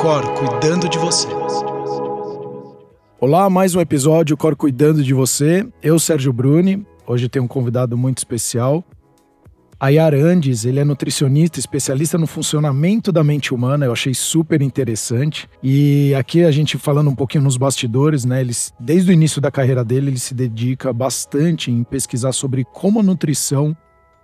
Cor cuidando de você. Olá, mais um episódio Cor Cuidando de Você. Eu, Sérgio Bruni. Hoje tenho um convidado muito especial. Ayar Andes, ele é nutricionista, especialista no funcionamento da mente humana. Eu achei super interessante. E aqui a gente falando um pouquinho nos bastidores, né? Ele, desde o início da carreira dele, ele se dedica bastante em pesquisar sobre como a nutrição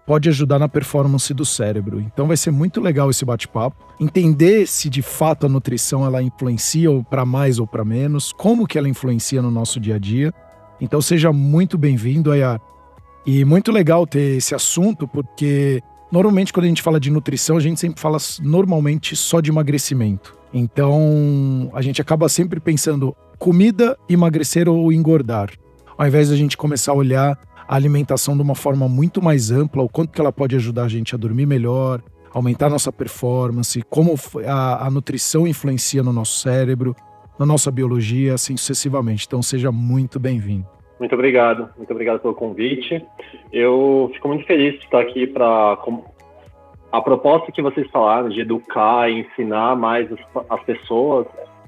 pode ajudar na performance do cérebro. Então vai ser muito legal esse bate-papo, entender se de fato a nutrição ela influencia para mais ou para menos, como que ela influencia no nosso dia a dia. Então seja muito bem-vindo, Ayar. E muito legal ter esse assunto, porque normalmente quando a gente fala de nutrição, a gente sempre fala normalmente só de emagrecimento. Então a gente acaba sempre pensando comida, emagrecer ou engordar. Ao invés da gente começar a olhar a alimentação de uma forma muito mais ampla, o quanto que ela pode ajudar a gente a dormir melhor, aumentar nossa performance, como a, a nutrição influencia no nosso cérebro, na nossa biologia, assim sucessivamente. Então seja muito bem-vindo. Muito obrigado, muito obrigado pelo convite. Eu fico muito feliz de estar aqui para a proposta que vocês falaram de educar e ensinar mais as pessoas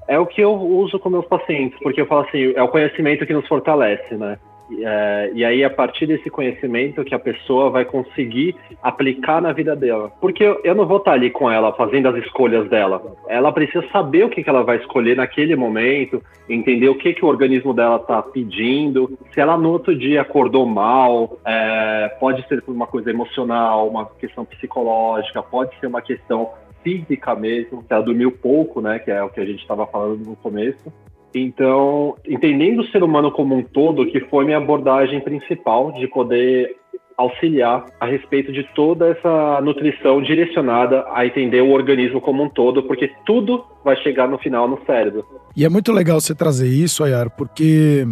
é o que eu uso com meus pacientes, porque eu falo assim, é o conhecimento que nos fortalece, né? É, e aí, a partir desse conhecimento que a pessoa vai conseguir aplicar na vida dela. Porque eu, eu não vou estar ali com ela fazendo as escolhas dela. Ela precisa saber o que, que ela vai escolher naquele momento, entender o que, que o organismo dela está pedindo. Se ela no outro dia acordou mal, é, pode ser por uma coisa emocional, uma questão psicológica, pode ser uma questão física mesmo, se ela dormiu pouco, né, que é o que a gente estava falando no começo. Então, entendendo o ser humano como um todo, que foi minha abordagem principal de poder auxiliar a respeito de toda essa nutrição direcionada a entender o organismo como um todo, porque tudo vai chegar no final no cérebro. E é muito legal você trazer isso, Ayar, porque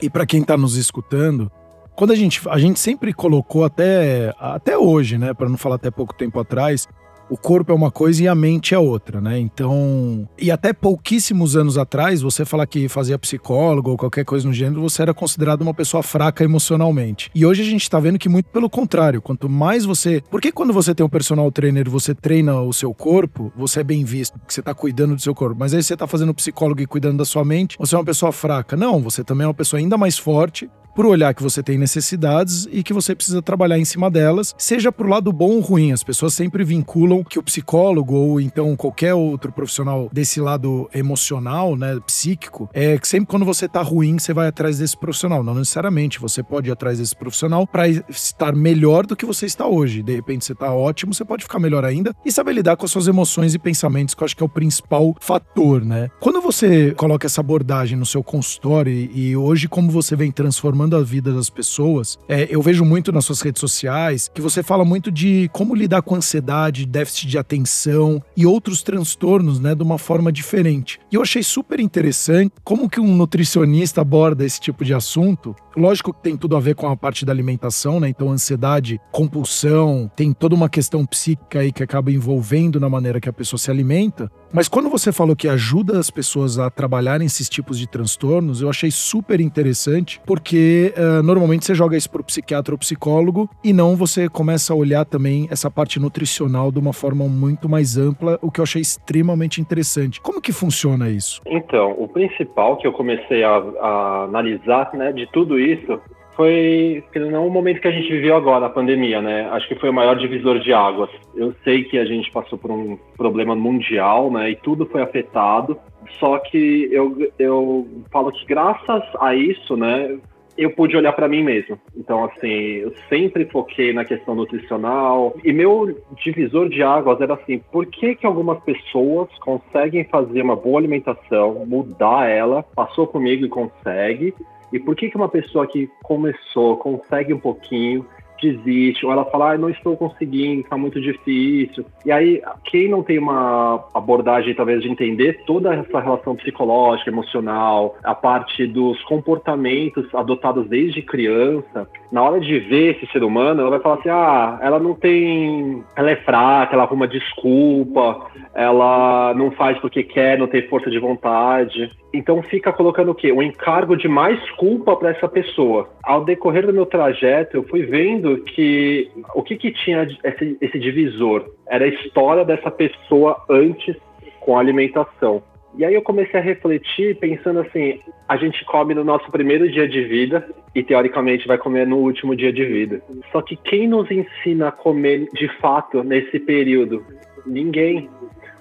e para quem está nos escutando, quando a gente a gente sempre colocou até até hoje, né, para não falar até pouco tempo atrás, o corpo é uma coisa e a mente é outra, né? Então, e até pouquíssimos anos atrás, você falar que fazia psicólogo ou qualquer coisa no gênero, você era considerado uma pessoa fraca emocionalmente. E hoje a gente tá vendo que muito pelo contrário, quanto mais você, porque quando você tem um personal trainer, você treina o seu corpo, você é bem visto, você tá cuidando do seu corpo. Mas aí você tá fazendo psicólogo e cuidando da sua mente, você é uma pessoa fraca. Não, você também é uma pessoa ainda mais forte, por olhar que você tem necessidades e que você precisa trabalhar em cima delas, seja pro lado bom ou ruim. As pessoas sempre vinculam que o psicólogo ou então qualquer outro profissional desse lado emocional, né, psíquico, é que sempre quando você tá ruim, você vai atrás desse profissional. Não necessariamente, você pode ir atrás desse profissional para estar melhor do que você está hoje. De repente você tá ótimo, você pode ficar melhor ainda e saber lidar com as suas emoções e pensamentos, que eu acho que é o principal fator, né? Quando você coloca essa abordagem no seu consultório e hoje como você vem transformando transformando a vida das pessoas. É, eu vejo muito nas suas redes sociais que você fala muito de como lidar com ansiedade, déficit de atenção e outros transtornos, né, de uma forma diferente. E eu achei super interessante como que um nutricionista aborda esse tipo de assunto. Lógico que tem tudo a ver com a parte da alimentação, né? Então, ansiedade, compulsão, tem toda uma questão psíquica aí que acaba envolvendo na maneira que a pessoa se alimenta. Mas quando você falou que ajuda as pessoas a trabalharem esses tipos de transtornos, eu achei super interessante, porque uh, normalmente você joga isso para o psiquiatra ou psicólogo e não você começa a olhar também essa parte nutricional de uma forma muito mais ampla, o que eu achei extremamente interessante. Como que funciona isso? Então, o principal que eu comecei a, a analisar, né, de tudo isso foi não o momento que a gente viveu agora, a pandemia, né? Acho que foi o maior divisor de águas. Eu sei que a gente passou por um problema mundial, né? E tudo foi afetado. Só que eu, eu falo que graças a isso, né? Eu pude olhar para mim mesmo. Então, assim, eu sempre foquei na questão nutricional. E meu divisor de águas era assim: por que, que algumas pessoas conseguem fazer uma boa alimentação, mudar ela, passou comigo e consegue, e por que, que uma pessoa que começou, consegue um pouquinho, desiste, ou ela fala, ah, não estou conseguindo, está muito difícil. E aí, quem não tem uma abordagem, talvez, de entender toda essa relação psicológica, emocional, a parte dos comportamentos adotados desde criança, na hora de ver esse ser humano, ela vai falar assim, ah, ela não tem, ela é fraca, ela arruma desculpa, ela não faz porque quer, não tem força de vontade. Então fica colocando o quê? Um encargo de mais culpa para essa pessoa. Ao decorrer do meu trajeto, eu fui vendo que o que, que tinha esse, esse divisor era a história dessa pessoa antes com a alimentação. E aí eu comecei a refletir pensando assim, a gente come no nosso primeiro dia de vida e teoricamente vai comer no último dia de vida. Só que quem nos ensina a comer de fato nesse período? Ninguém.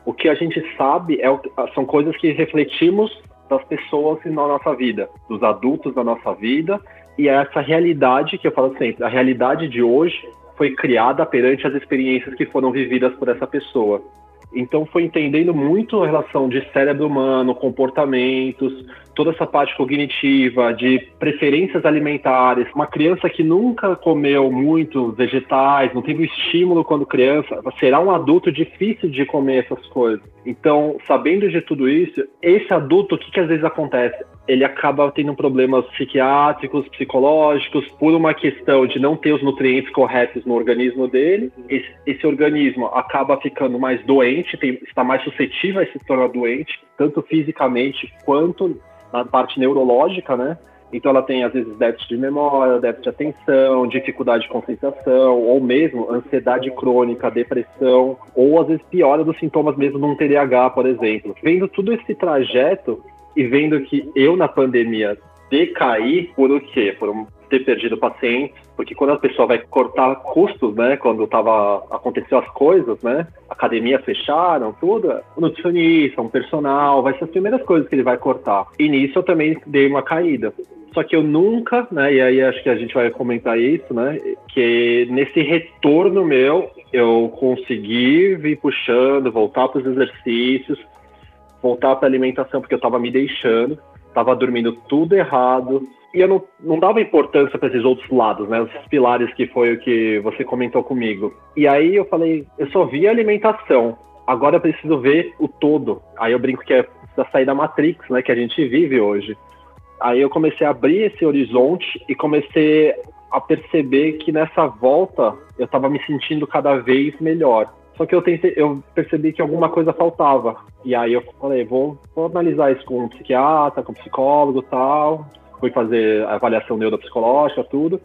O que a gente sabe é, são coisas que refletimos das pessoas na nossa vida, dos adultos da nossa vida, e é essa realidade que eu falo sempre, a realidade de hoje foi criada perante as experiências que foram vividas por essa pessoa. Então foi entendendo muito a relação de cérebro humano, comportamentos, toda essa parte cognitiva, de preferências alimentares. Uma criança que nunca comeu muito vegetais, não teve estímulo quando criança, será um adulto difícil de comer essas coisas. Então, sabendo de tudo isso, esse adulto, o que, que às vezes acontece? Ele acaba tendo problemas psiquiátricos, psicológicos, por uma questão de não ter os nutrientes corretos no organismo dele. Esse, esse organismo acaba ficando mais doente, tem, está mais suscetível a se tornar doente, tanto fisicamente quanto na parte neurológica, né? Então ela tem às vezes déficit de memória, déficit de atenção, dificuldade de concentração, ou mesmo ansiedade crônica, depressão, ou às vezes piora dos sintomas mesmo de um TDAH, por exemplo. Vendo todo esse trajeto e vendo que eu na pandemia decaí por o quê? Por um ter perdido pacientes, porque quando a pessoa vai cortar custos, né, quando tava aconteceu as coisas, né, academia fecharam, tudo, o nutricionista, um personal, vai ser as primeiras coisas que ele vai cortar. E nisso eu também dei uma caída. Só que eu nunca, né, e aí acho que a gente vai comentar isso, né, que nesse retorno meu, eu consegui vir puxando, voltar para os exercícios, voltar para alimentação, porque eu estava me deixando, estava dormindo tudo errado, e eu não, não dava importância para esses outros lados, né? Os pilares que foi o que você comentou comigo. E aí eu falei, eu só vi alimentação. Agora eu preciso ver o todo. Aí eu brinco que é da sair da Matrix, né? Que a gente vive hoje. Aí eu comecei a abrir esse horizonte e comecei a perceber que nessa volta eu estava me sentindo cada vez melhor. Só que eu tentei, eu percebi que alguma coisa faltava. E aí eu falei, vou, vou analisar isso com um psiquiatra, com um psicólogo tal fui fazer avaliação neuropsicológica, tudo,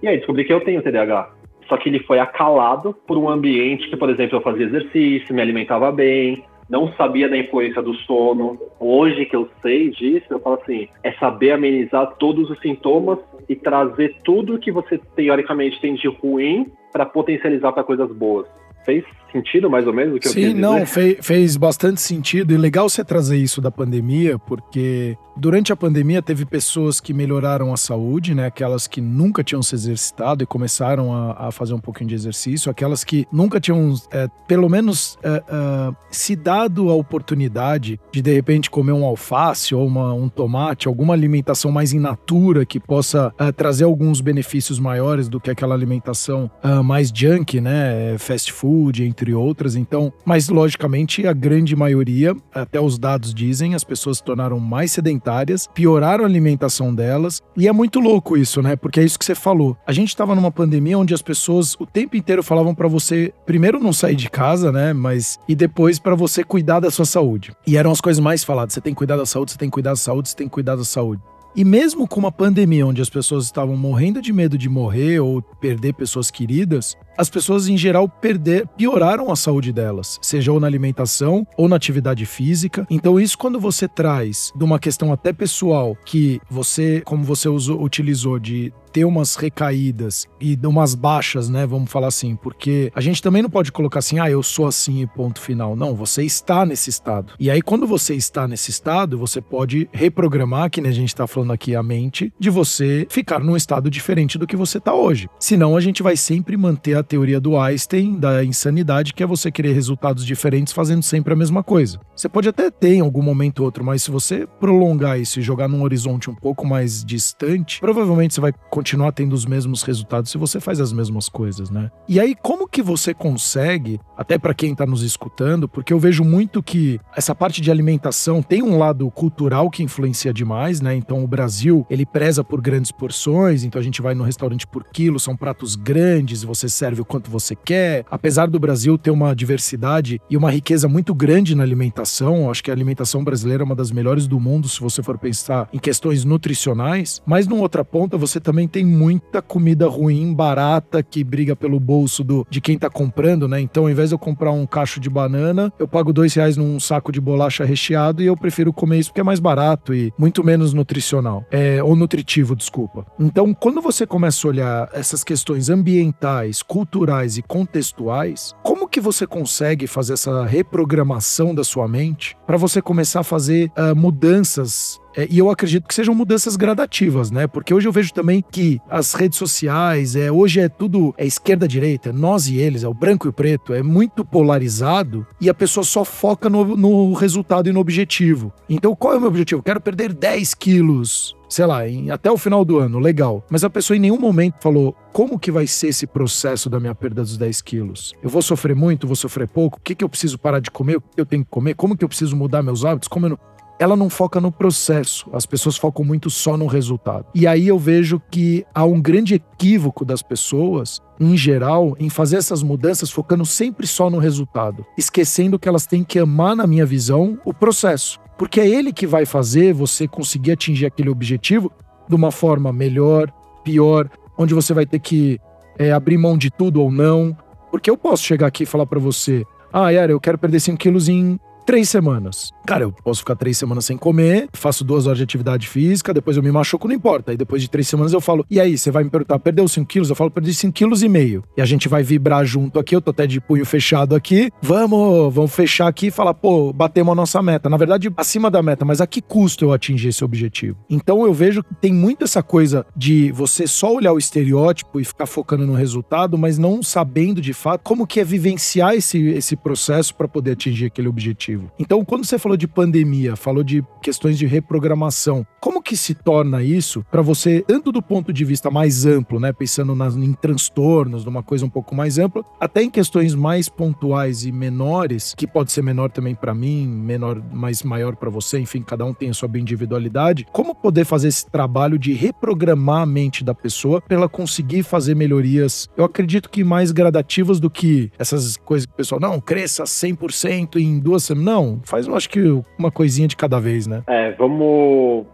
e aí descobri que eu tenho TDAH. Só que ele foi acalado por um ambiente que, por exemplo, eu fazia exercício, me alimentava bem, não sabia da influência do sono. Hoje que eu sei disso, eu falo assim, é saber amenizar todos os sintomas e trazer tudo que você teoricamente tem de ruim para potencializar para coisas boas. Fez sentido, mais ou menos, o que Sim, eu Sim, não, fez, fez bastante sentido. E legal você trazer isso da pandemia, porque durante a pandemia teve pessoas que melhoraram a saúde, né? Aquelas que nunca tinham se exercitado e começaram a, a fazer um pouquinho de exercício, aquelas que nunca tinham, é, pelo menos, é, é, se dado a oportunidade de de repente comer um alface ou uma, um tomate, alguma alimentação mais in natura que possa trazer alguns benefícios maiores do que aquela alimentação é, mais junk, né? Fast food, entre entre outras. Então, mas logicamente a grande maioria, até os dados dizem, as pessoas se tornaram mais sedentárias, pioraram a alimentação delas. E é muito louco isso, né? Porque é isso que você falou. A gente estava numa pandemia onde as pessoas o tempo inteiro falavam para você, primeiro não sair de casa, né? Mas e depois para você cuidar da sua saúde. E eram as coisas mais faladas. Você tem que cuidar da saúde, você tem que cuidar da saúde, você tem que cuidar da saúde. E mesmo com uma pandemia onde as pessoas estavam morrendo de medo de morrer ou perder pessoas queridas, as pessoas em geral perder, pioraram a saúde delas, seja ou na alimentação ou na atividade física. Então isso quando você traz de uma questão até pessoal que você, como você usou, utilizou de ter umas recaídas e umas baixas, né? Vamos falar assim, porque a gente também não pode colocar assim, ah, eu sou assim e ponto final. Não, você está nesse estado. E aí, quando você está nesse estado, você pode reprogramar, que nem a gente está falando aqui, a mente, de você ficar num estado diferente do que você está hoje. Senão, a gente vai sempre manter a teoria do Einstein, da insanidade, que é você querer resultados diferentes fazendo sempre a mesma coisa. Você pode até ter em algum momento ou outro, mas se você prolongar isso e jogar num horizonte um pouco mais distante, provavelmente você vai continuar tendo os mesmos resultados se você faz as mesmas coisas, né? E aí, como que você consegue, até para quem tá nos escutando, porque eu vejo muito que essa parte de alimentação tem um lado cultural que influencia demais, né? Então, o Brasil, ele preza por grandes porções, então a gente vai no restaurante por quilo, são pratos grandes, você serve o quanto você quer. Apesar do Brasil ter uma diversidade e uma riqueza muito grande na alimentação, acho que a alimentação brasileira é uma das melhores do mundo, se você for pensar em questões nutricionais, mas numa outra ponta você também tem muita comida ruim, barata, que briga pelo bolso do, de quem tá comprando, né? Então, ao invés de eu comprar um cacho de banana, eu pago dois reais num saco de bolacha recheado e eu prefiro comer isso porque é mais barato e muito menos nutricional. É, ou nutritivo, desculpa. Então, quando você começa a olhar essas questões ambientais, culturais e contextuais, como que você consegue fazer essa reprogramação da sua mente para você começar a fazer uh, mudanças é, e eu acredito que sejam mudanças gradativas, né? Porque hoje eu vejo também que as redes sociais, é, hoje é tudo é esquerda-direita, nós e eles, é o branco e o preto, é muito polarizado e a pessoa só foca no, no resultado e no objetivo. Então, qual é o meu objetivo? quero perder 10 quilos sei lá, em, até o final do ano, legal. Mas a pessoa em nenhum momento falou como que vai ser esse processo da minha perda dos 10 quilos. Eu vou sofrer muito, vou sofrer pouco, o que, que eu preciso parar de comer, o que eu tenho que comer, como que eu preciso mudar meus hábitos, como eu não ela não foca no processo, as pessoas focam muito só no resultado. E aí eu vejo que há um grande equívoco das pessoas, em geral, em fazer essas mudanças focando sempre só no resultado, esquecendo que elas têm que amar, na minha visão, o processo. Porque é ele que vai fazer você conseguir atingir aquele objetivo de uma forma melhor, pior, onde você vai ter que é, abrir mão de tudo ou não. Porque eu posso chegar aqui e falar para você: ah, Yara, eu quero perder 5 quilos em três semanas. Cara, eu posso ficar três semanas sem comer, faço duas horas de atividade física, depois eu me machuco, não importa. Aí depois de três semanas eu falo, e aí, você vai me perguntar, perdeu 5 quilos? Eu falo, perdi 5 quilos e meio. E a gente vai vibrar junto aqui, eu tô até de punho fechado aqui. Vamos, vamos fechar aqui e falar, pô, batemos a nossa meta. Na verdade, acima da meta, mas a que custo eu atingir esse objetivo? Então eu vejo que tem muito essa coisa de você só olhar o estereótipo e ficar focando no resultado, mas não sabendo de fato como que é vivenciar esse, esse processo para poder atingir aquele objetivo. Então, quando você falou de pandemia, falou de questões de reprogramação. Como que se torna isso para você, tanto do ponto de vista mais amplo, né, pensando nas, em transtornos, numa coisa um pouco mais ampla, até em questões mais pontuais e menores, que pode ser menor também para mim, menor, mais maior para você, enfim, cada um tem a sua individualidade. Como poder fazer esse trabalho de reprogramar a mente da pessoa para ela conseguir fazer melhorias? Eu acredito que mais gradativas do que essas coisas que o pessoal, não, cresça 100% em duas semanas. Não, faz, eu acho que uma coisinha de cada vez, né? É, vamos.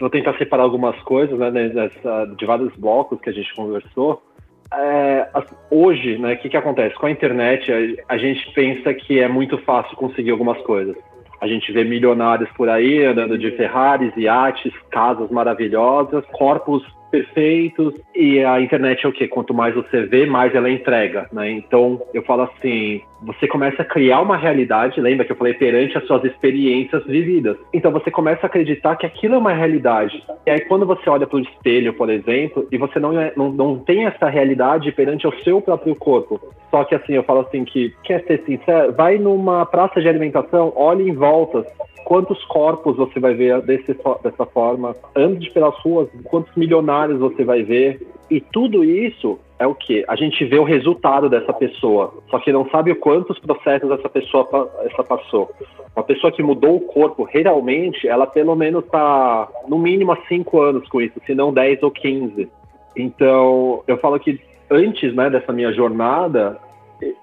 Vou tentar separar algumas coisas, né, dessa, de vários blocos que a gente conversou. É, hoje, né, o que, que acontece? Com a internet, a, a gente pensa que é muito fácil conseguir algumas coisas. A gente vê milionários por aí andando de Ferraris, iates, casas maravilhosas, corpos perfeitos. E a internet é o que quanto mais você vê mais ela entrega né? Então eu falo assim você começa a criar uma realidade lembra que eu falei perante as suas experiências vividas. Então você começa a acreditar que aquilo é uma realidade. E aí quando você olha para o espelho por exemplo e você não, é, não não tem essa realidade perante o seu próprio corpo. Só que assim eu falo assim que quer ser sincero vai numa praça de alimentação olhe em volta quantos corpos você vai ver desse, dessa forma, ande pelas ruas, quantos milionários você vai ver. E tudo isso é o que? A gente vê o resultado dessa pessoa, só que não sabe quantos processos essa pessoa essa passou. Uma pessoa que mudou o corpo realmente, ela pelo menos está no mínimo há 5 anos com isso, se não 10 ou 15. Então, eu falo que antes né, dessa minha jornada,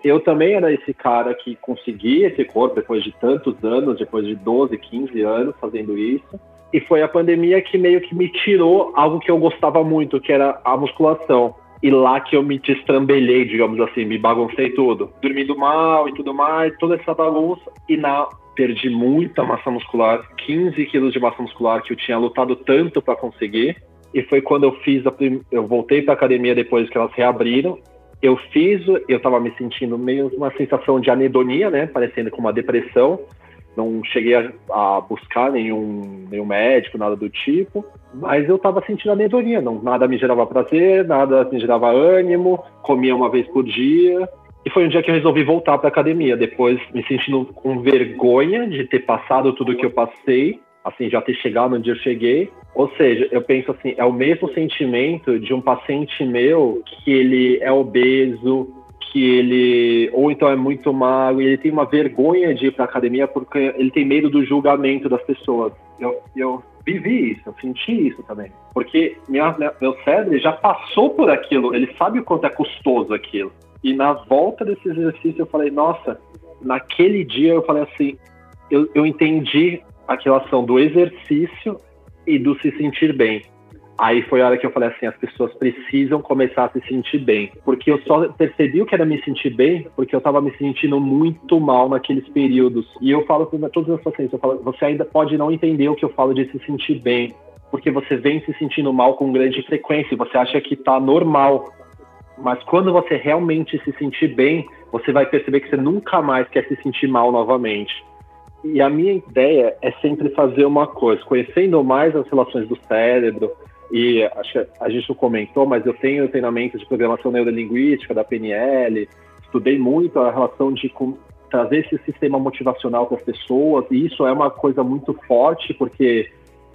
eu também era esse cara que conseguia esse corpo depois de tantos anos, depois de 12, 15 anos fazendo isso. E foi a pandemia que meio que me tirou algo que eu gostava muito, que era a musculação. E lá que eu me destrambelhei, digamos assim, me baguncei tudo. Dormindo mal e tudo mais, toda essa bagunça. E na perdi muita massa muscular, 15 quilos de massa muscular que eu tinha lutado tanto para conseguir. E foi quando eu fiz a prim... eu voltei para academia depois que elas reabriram eu fiz, eu estava me sentindo meio uma sensação de anedonia, né? Parecendo com uma depressão. Não cheguei a, a buscar nenhum, nenhum médico, nada do tipo. Mas eu estava sentindo anedonia. Não, nada me gerava prazer, nada me gerava ânimo. Comia uma vez por dia. E foi um dia que eu resolvi voltar para academia. Depois, me sentindo com vergonha de ter passado tudo que eu passei assim, já ter chegado onde eu cheguei. Ou seja, eu penso assim, é o mesmo sentimento de um paciente meu que ele é obeso, que ele ou então é muito magro, ele tem uma vergonha de ir para academia porque ele tem medo do julgamento das pessoas. Eu, eu vivi isso, eu senti isso também. Porque minha, meu cérebro já passou por aquilo, ele sabe o quanto é custoso aquilo. E na volta desse exercício eu falei, nossa, naquele dia eu falei assim, eu, eu entendi a relação do exercício e do se sentir bem. Aí foi a hora que eu falei assim, as pessoas precisam começar a se sentir bem. Porque eu só percebi o que era me sentir bem porque eu estava me sentindo muito mal naqueles períodos. E eu falo para todos os meus pacientes, eu falo, você ainda pode não entender o que eu falo de se sentir bem, porque você vem se sentindo mal com grande frequência, você acha que está normal. Mas quando você realmente se sentir bem, você vai perceber que você nunca mais quer se sentir mal novamente. E a minha ideia é sempre fazer uma coisa, conhecendo mais as relações do cérebro, e acho que a gente não comentou, mas eu tenho treinamento de programação neurolinguística da PNL, estudei muito a relação de trazer esse sistema motivacional para as pessoas, e isso é uma coisa muito forte, porque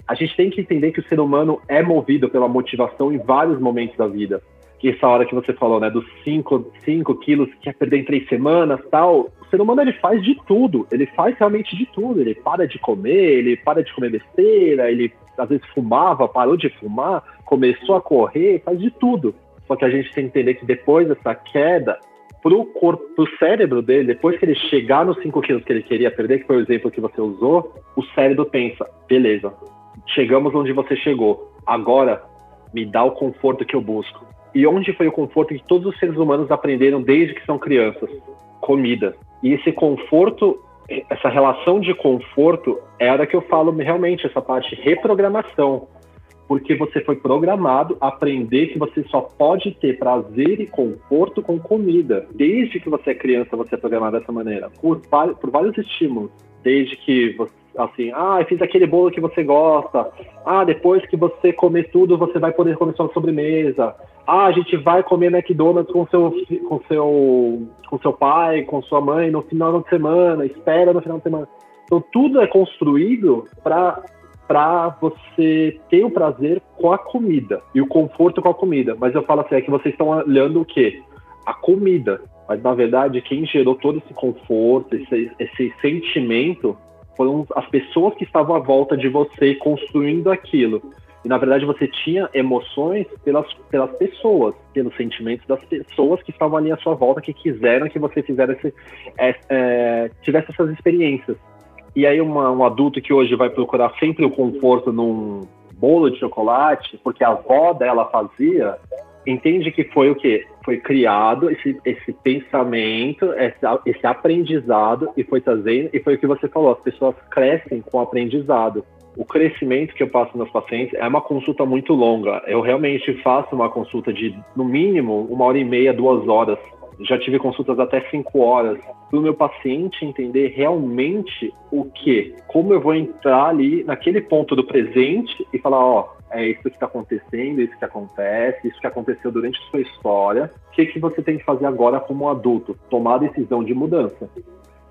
a gente tem que entender que o ser humano é movido pela motivação em vários momentos da vida. Que essa hora que você falou, né, dos 5 quilos que quer perder em três semanas tal, ser humano ele faz de tudo, ele faz realmente de tudo, ele para de comer, ele para de comer besteira, ele às vezes fumava, parou de fumar, começou a correr, faz de tudo. Só que a gente tem que entender que depois dessa queda, pro corpo, pro cérebro dele, depois que ele chegar nos 5 quilos que ele queria perder, que foi o exemplo que você usou, o cérebro pensa, beleza, chegamos onde você chegou, agora me dá o conforto que eu busco. E onde foi o conforto que todos os seres humanos aprenderam desde que são crianças? Comida. E esse conforto essa relação de conforto é a que eu falo realmente, essa parte de reprogramação. Porque você foi programado a aprender que você só pode ter prazer e conforto com comida. Desde que você é criança, você é programado dessa maneira. Por, por vários estímulos. Desde que você, assim, ah, fiz aquele bolo que você gosta. Ah, depois que você comer tudo, você vai poder comer sua sobremesa ah, a gente vai comer McDonald's com seu, com seu, com seu pai, com sua mãe no final de semana, espera no final de semana. Então tudo é construído para para você ter o prazer com a comida e o conforto com a comida. Mas eu falo assim, é que vocês estão olhando o quê? A comida. Mas na verdade, quem gerou todo esse conforto, esse, esse sentimento, foram as pessoas que estavam à volta de você construindo aquilo. E na verdade você tinha emoções pelas, pelas pessoas, pelos sentimentos das pessoas que estavam ali à sua volta, que quiseram que você fizesse, é, é, tivesse essas experiências. E aí uma, um adulto que hoje vai procurar sempre o conforto num bolo de chocolate, porque a avó dela fazia, entende que foi o quê? Foi criado esse, esse pensamento, esse, esse aprendizado e foi trazendo, e foi o que você falou, as pessoas crescem com o aprendizado o crescimento que eu passo nos pacientes é uma consulta muito longa. Eu realmente faço uma consulta de, no mínimo, uma hora e meia, duas horas. Já tive consultas até cinco horas. Para o meu paciente entender realmente o que, como eu vou entrar ali naquele ponto do presente e falar, ó, é isso que está acontecendo, isso que acontece, isso que aconteceu durante a sua história. O que, que você tem que fazer agora como adulto? Tomar a decisão de mudança.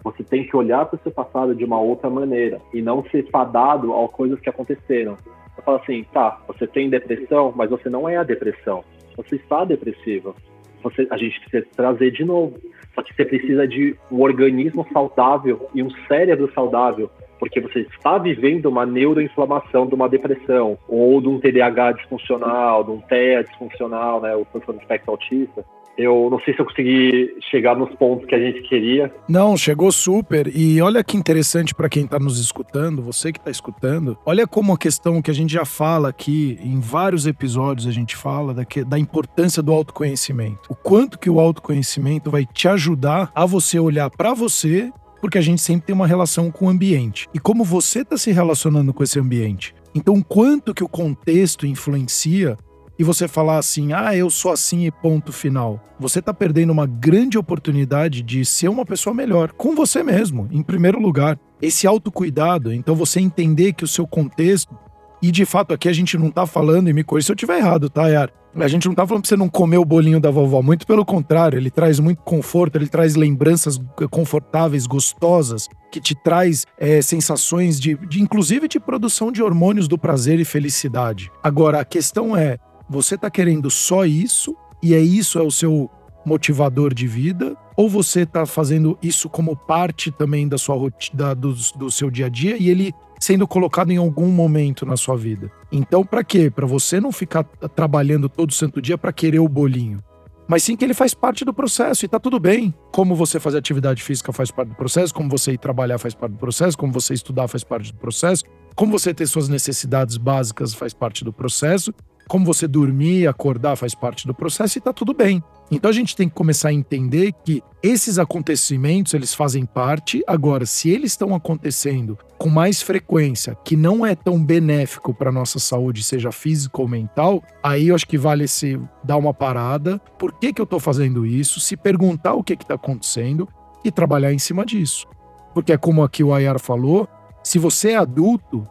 Você tem que olhar para o seu passado de uma outra maneira e não ser fadado a coisas que aconteceram. Eu falo assim, tá, você tem depressão, mas você não é a depressão. Você está depressiva. Você, a gente precisa trazer de novo. Só que você precisa de um organismo saudável e um cérebro saudável, porque você está vivendo uma neuroinflamação de uma depressão, ou de um TDAH disfuncional, de um TEA disfuncional, né, o transtorno de espectro autista. Eu não sei se eu consegui chegar nos pontos que a gente queria. Não, chegou super. E olha que interessante para quem está nos escutando, você que está escutando. Olha como a questão que a gente já fala aqui, em vários episódios a gente fala da, que, da importância do autoconhecimento. O quanto que o autoconhecimento vai te ajudar a você olhar para você, porque a gente sempre tem uma relação com o ambiente. E como você está se relacionando com esse ambiente. Então, quanto que o contexto influencia e você falar assim, ah, eu sou assim e ponto final, você está perdendo uma grande oportunidade de ser uma pessoa melhor com você mesmo, em primeiro lugar. Esse autocuidado, então você entender que o seu contexto, e de fato aqui a gente não está falando, e me corrija se eu estiver errado, tá, Yar? A gente não tá falando pra você não comer o bolinho da vovó, muito pelo contrário, ele traz muito conforto, ele traz lembranças confortáveis, gostosas, que te traz é, sensações de, de, inclusive de produção de hormônios do prazer e felicidade. Agora, a questão é, você tá querendo só isso, e é isso é o seu motivador de vida, ou você está fazendo isso como parte também da sua rotina, do, do seu dia a dia e ele sendo colocado em algum momento na sua vida. Então, para quê? Para você não ficar trabalhando todo santo dia para querer o bolinho. Mas sim que ele faz parte do processo e tá tudo bem. Como você fazer atividade física faz parte do processo, como você ir trabalhar faz parte do processo, como você estudar faz parte do processo, como você ter suas necessidades básicas faz parte do processo, como você dormir, acordar faz parte do processo e tá tudo bem. Então a gente tem que começar a entender que esses acontecimentos, eles fazem parte. Agora, se eles estão acontecendo com mais frequência, que não é tão benéfico para nossa saúde, seja física ou mental, aí eu acho que vale se dar uma parada. Por que que eu estou fazendo isso? Se perguntar o que que tá acontecendo e trabalhar em cima disso. Porque é como aqui o Ayar falou, se você é adulto,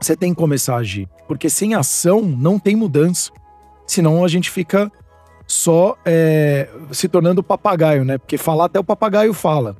você tem que começar a agir. Porque sem ação não tem mudança. Senão a gente fica só é, se tornando papagaio, né? Porque falar até o papagaio fala.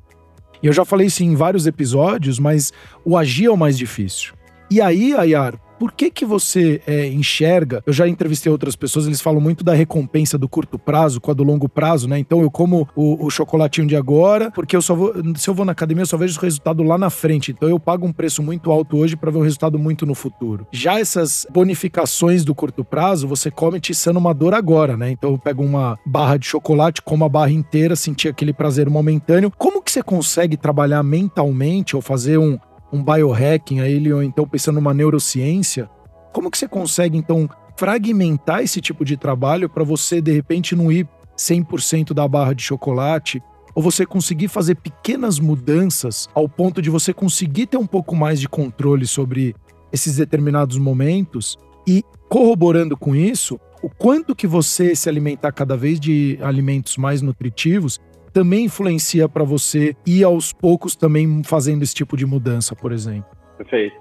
E eu já falei isso em vários episódios, mas o agir é o mais difícil. E aí, Ayar, por que que você é, enxerga? Eu já entrevistei outras pessoas, eles falam muito da recompensa do curto prazo com a do longo prazo, né? Então eu como o, o chocolatinho de agora, porque eu só vou, se eu vou na academia, eu só vejo o resultado lá na frente. Então eu pago um preço muito alto hoje para ver o resultado muito no futuro. Já essas bonificações do curto prazo, você come tiçando uma dor agora, né? Então eu pego uma barra de chocolate, como a barra inteira, sentir aquele prazer momentâneo. Como que você consegue trabalhar mentalmente ou fazer um, um biohacking aí, ou então pensando numa neurociência, como que você consegue, então, fragmentar esse tipo de trabalho para você, de repente, não ir 100% da barra de chocolate, ou você conseguir fazer pequenas mudanças ao ponto de você conseguir ter um pouco mais de controle sobre esses determinados momentos? E corroborando com isso, o quanto que você se alimentar cada vez de alimentos mais nutritivos também influencia para você ir aos poucos também fazendo esse tipo de mudança, por exemplo? Perfeito.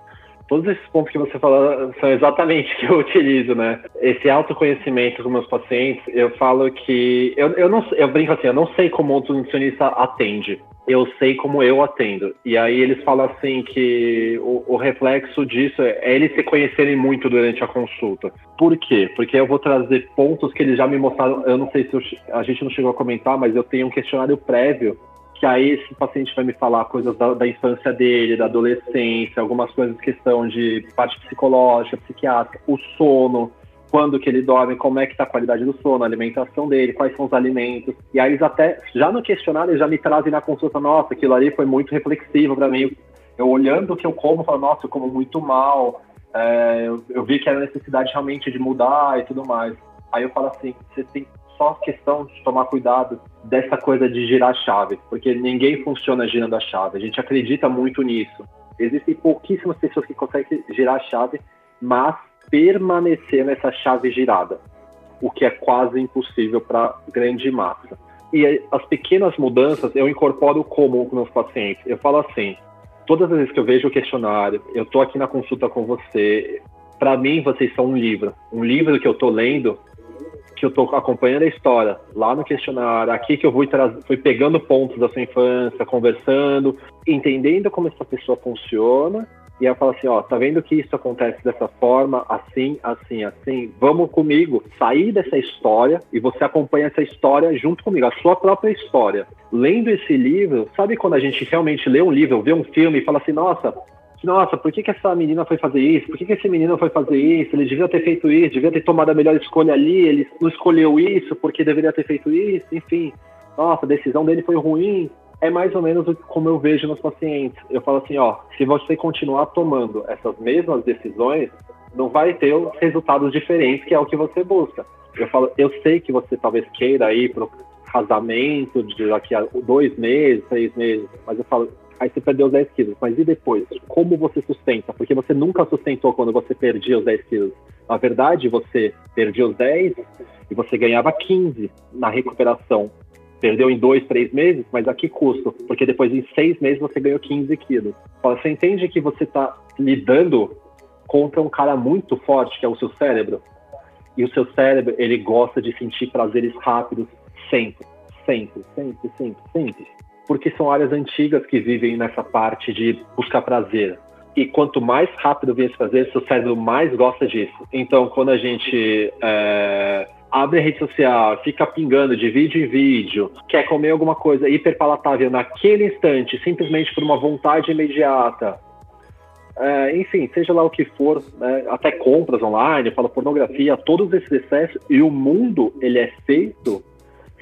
Todos esses pontos que você falou são exatamente que eu utilizo, né? Esse autoconhecimento com meus pacientes, eu falo que eu, eu não eu brinco assim, eu não sei como outro nutricionista atende, eu sei como eu atendo. E aí eles falam assim que o, o, reflexo disso é, é eles se conhecerem muito durante a consulta. Por quê? Porque eu vou trazer pontos que eles já me mostraram. Eu não sei se eu, a gente não chegou a comentar, mas eu tenho um questionário prévio que aí esse paciente vai me falar coisas da, da infância dele, da adolescência, algumas coisas questão de parte psicológica, psiquiátrica, o sono quando que ele dorme, como é que tá a qualidade do sono, a alimentação dele, quais são os alimentos. E aí eles até, já no questionário, eles já me trazem na consulta, nossa, aquilo ali foi muito reflexivo para mim. Eu olhando o que eu como, falo, nossa, eu como muito mal, é, eu, eu, vi que era necessidade realmente de mudar e tudo mais. Aí eu falo assim, você tem só questão de tomar cuidado dessa coisa de girar a chave, porque ninguém funciona girando a chave. A gente acredita muito nisso. Existem pouquíssimas pessoas que conseguem girar a chave, mas permanecer nessa chave girada, o que é quase impossível para grande massa. E as pequenas mudanças eu incorporo como com meus pacientes. Eu falo assim: todas as vezes que eu vejo o questionário, eu estou aqui na consulta com você, para mim vocês são um livro. Um livro que eu estou lendo, que eu estou acompanhando a história lá no questionário, aqui que eu fui, fui pegando pontos da sua infância, conversando, entendendo como essa pessoa funciona e ela fala assim, ó, tá vendo que isso acontece dessa forma, assim, assim, assim, vamos comigo sair dessa história e você acompanha essa história junto comigo, a sua própria história. Lendo esse livro, sabe quando a gente realmente lê um livro, vê um filme e fala assim, nossa, nossa, por que, que essa menina foi fazer isso? Por que, que esse menino foi fazer isso? Ele devia ter feito isso, devia ter tomado a melhor escolha ali, ele não escolheu isso porque deveria ter feito isso, enfim. Nossa, a decisão dele foi ruim é mais ou menos como eu vejo nos pacientes. Eu falo assim, ó, se você continuar tomando essas mesmas decisões, não vai ter os resultados diferentes, que é o que você busca. Eu falo, eu sei que você talvez queira ir para o casamento de daqui a dois meses, três meses, mas eu falo, aí você perdeu os 10 quilos, mas e depois? Como você sustenta? Porque você nunca sustentou quando você perdia os 10 quilos. Na verdade, você perdia os 10 e você ganhava 15 na recuperação perdeu em dois, três meses, mas a que custo? Porque depois em seis meses você ganhou 15 quilos. Você entende que você está lidando contra um cara muito forte, que é o seu cérebro? E o seu cérebro, ele gosta de sentir prazeres rápidos sempre, sempre, sempre, sempre, sempre. Porque são áreas antigas que vivem nessa parte de buscar prazer. E quanto mais rápido vem esse prazer, seu cérebro mais gosta disso. Então, quando a gente é, abre a rede social, fica pingando de vídeo em vídeo, quer comer alguma coisa hiperpalatável naquele instante, simplesmente por uma vontade imediata, é, enfim, seja lá o que for, né, até compras online, fala pornografia, todos esses excessos, e o mundo, ele é feito,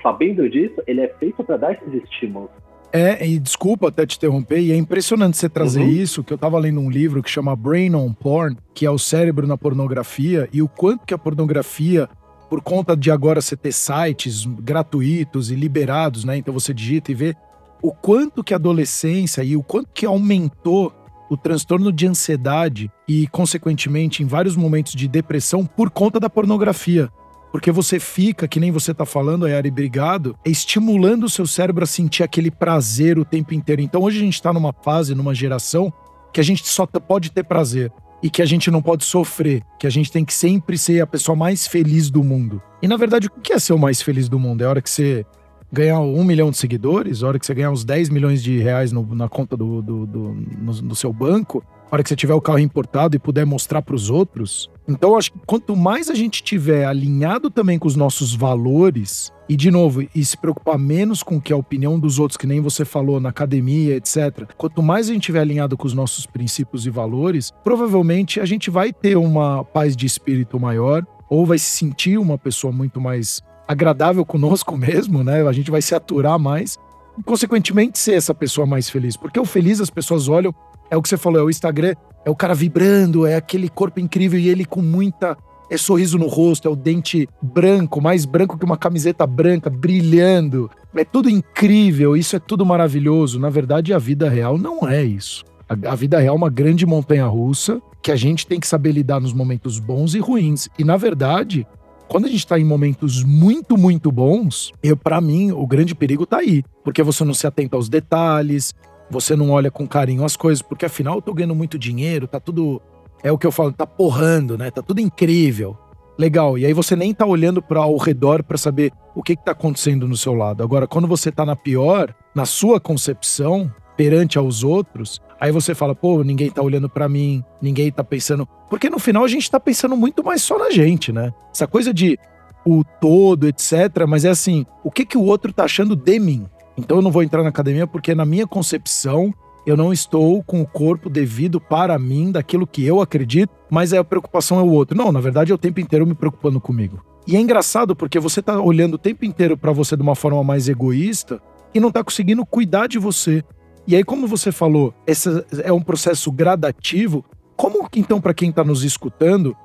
sabendo disso, ele é feito para dar esses estímulos. É, e desculpa até te interromper, e é impressionante você trazer uhum. isso, que eu tava lendo um livro que chama Brain on Porn, que é o cérebro na pornografia, e o quanto que a pornografia, por conta de agora você ter sites gratuitos e liberados, né? Então você digita e vê o quanto que a adolescência e o quanto que aumentou o transtorno de ansiedade e, consequentemente, em vários momentos de depressão por conta da pornografia. Porque você fica, que nem você tá falando, Ayari, obrigado, estimulando o seu cérebro a sentir aquele prazer o tempo inteiro. Então hoje a gente tá numa fase, numa geração, que a gente só pode ter prazer e que a gente não pode sofrer, que a gente tem que sempre ser a pessoa mais feliz do mundo. E na verdade, o que é ser o mais feliz do mundo? É a hora que você ganhar um milhão de seguidores, a hora que você ganhar uns 10 milhões de reais no, na conta do, do, do no, no, seu banco, a hora que você tiver o carro importado e puder mostrar para os outros. Então, acho que quanto mais a gente tiver alinhado também com os nossos valores, e de novo, e se preocupar menos com que a opinião dos outros, que nem você falou na academia, etc. Quanto mais a gente tiver alinhado com os nossos princípios e valores, provavelmente a gente vai ter uma paz de espírito maior, ou vai se sentir uma pessoa muito mais agradável conosco mesmo, né? A gente vai se aturar mais e, consequentemente, ser essa pessoa mais feliz. Porque o feliz as pessoas olham, é o que você falou, é o Instagram, é o cara vibrando, é aquele corpo incrível e ele com muita. É sorriso no rosto, é o dente branco, mais branco que uma camiseta branca, brilhando. É tudo incrível, isso é tudo maravilhoso. Na verdade, a vida real não é isso. A, a vida real é uma grande montanha russa que a gente tem que saber lidar nos momentos bons e ruins. E, na verdade, quando a gente está em momentos muito, muito bons, eu para mim o grande perigo tá aí, porque você não se atenta aos detalhes, você não olha com carinho as coisas, porque afinal eu tô ganhando muito dinheiro, tá tudo é o que eu falo, tá porrando, né? Tá tudo incrível. Legal. E aí você nem tá olhando para ao redor para saber o que que tá acontecendo no seu lado. Agora, quando você tá na pior, na sua concepção, perante aos outros, aí você fala, pô, ninguém tá olhando para mim, ninguém tá pensando. Porque no final a gente tá pensando muito mais só na gente, né? Essa coisa de o todo, etc. Mas é assim, o que que o outro tá achando de mim? Então eu não vou entrar na academia porque na minha concepção eu não estou com o corpo devido para mim, daquilo que eu acredito, mas a preocupação é o outro. Não, na verdade é o tempo inteiro me preocupando comigo. E é engraçado porque você tá olhando o tempo inteiro para você de uma forma mais egoísta e não tá conseguindo cuidar de você. E aí, como você falou, esse é um processo gradativo. Como então, para quem está nos escutando,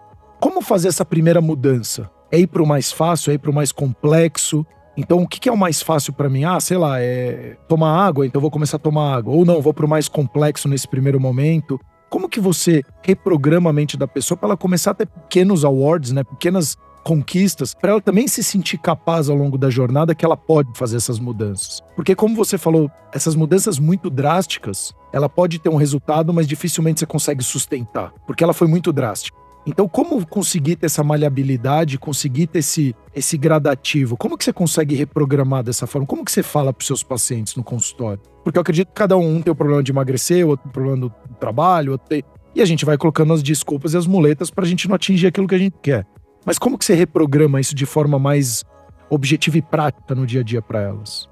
como fazer essa primeira mudança? É ir para o mais fácil, é ir para o mais complexo? Então, o que, é o mais fácil para mim? Ah, sei lá, é tomar água, então vou começar a tomar água. Ou não, vou para o mais complexo nesse primeiro momento. Como que você reprograma a mente da pessoa para ela começar a ter pequenos awards, né? Pequenas conquistas, para ela também se sentir capaz ao longo da jornada que ela pode fazer essas mudanças. Porque como você falou, essas mudanças muito drásticas, ela pode ter um resultado, mas dificilmente você consegue sustentar, porque ela foi muito drástica. Então, como conseguir ter essa maleabilidade, conseguir ter esse, esse gradativo? Como que você consegue reprogramar dessa forma? Como que você fala para os seus pacientes no consultório? Porque eu acredito que cada um tem o problema de emagrecer, outro problema do trabalho, outro tem... E a gente vai colocando as desculpas e as muletas para a gente não atingir aquilo que a gente quer. Mas como que você reprograma isso de forma mais objetiva e prática no dia a dia para elas?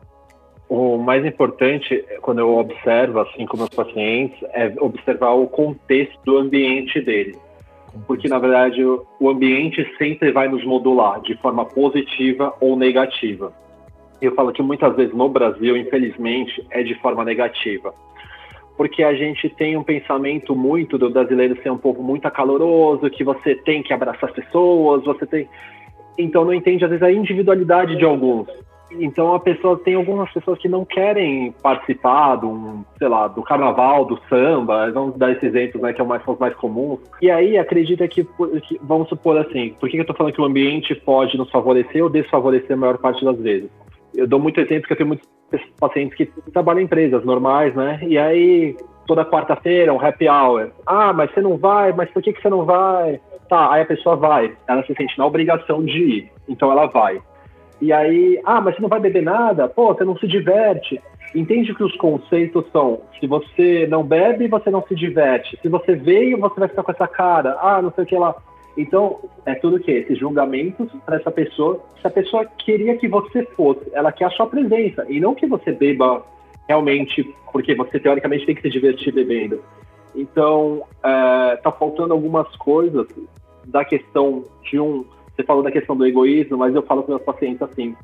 O mais importante, quando eu observo assim com meus pacientes, é observar o contexto do ambiente dele. Porque, na verdade, o ambiente sempre vai nos modular de forma positiva ou negativa. Eu falo que muitas vezes no Brasil, infelizmente, é de forma negativa porque a gente tem um pensamento muito do brasileiro ser um povo muito acaloroso, que você tem que abraçar as pessoas, você tem. Então não entende às vezes a individualidade de alguns. Então a pessoa tem algumas pessoas que não querem participar do, sei lá, do carnaval, do samba, vamos dar esses exemplos, né, que é mais, são mais comuns. E aí acredita que, que, vamos supor assim, por que eu estou falando que o ambiente pode nos favorecer ou desfavorecer a maior parte das vezes? Eu dou muito exemplo que eu tenho muitos pacientes que trabalham em empresas normais, né? E aí, toda quarta-feira, um happy hour. Ah, mas você não vai, mas por que, que você não vai? Tá, aí a pessoa vai. Ela se sente na obrigação de ir, então ela vai. E aí, ah, mas você não vai beber nada? Pô, você não se diverte. Entende que os conceitos são: se você não bebe, você não se diverte. Se você veio, você vai ficar com essa cara. Ah, não sei o que lá. Então, é tudo o quê? Esses julgamentos para essa pessoa. Se a pessoa queria que você fosse, ela quer a sua presença. E não que você beba realmente, porque você teoricamente tem que se divertir bebendo. Então, é, tá faltando algumas coisas da questão de um. Você falou da questão do egoísmo, mas eu falo com meus pacientes assim: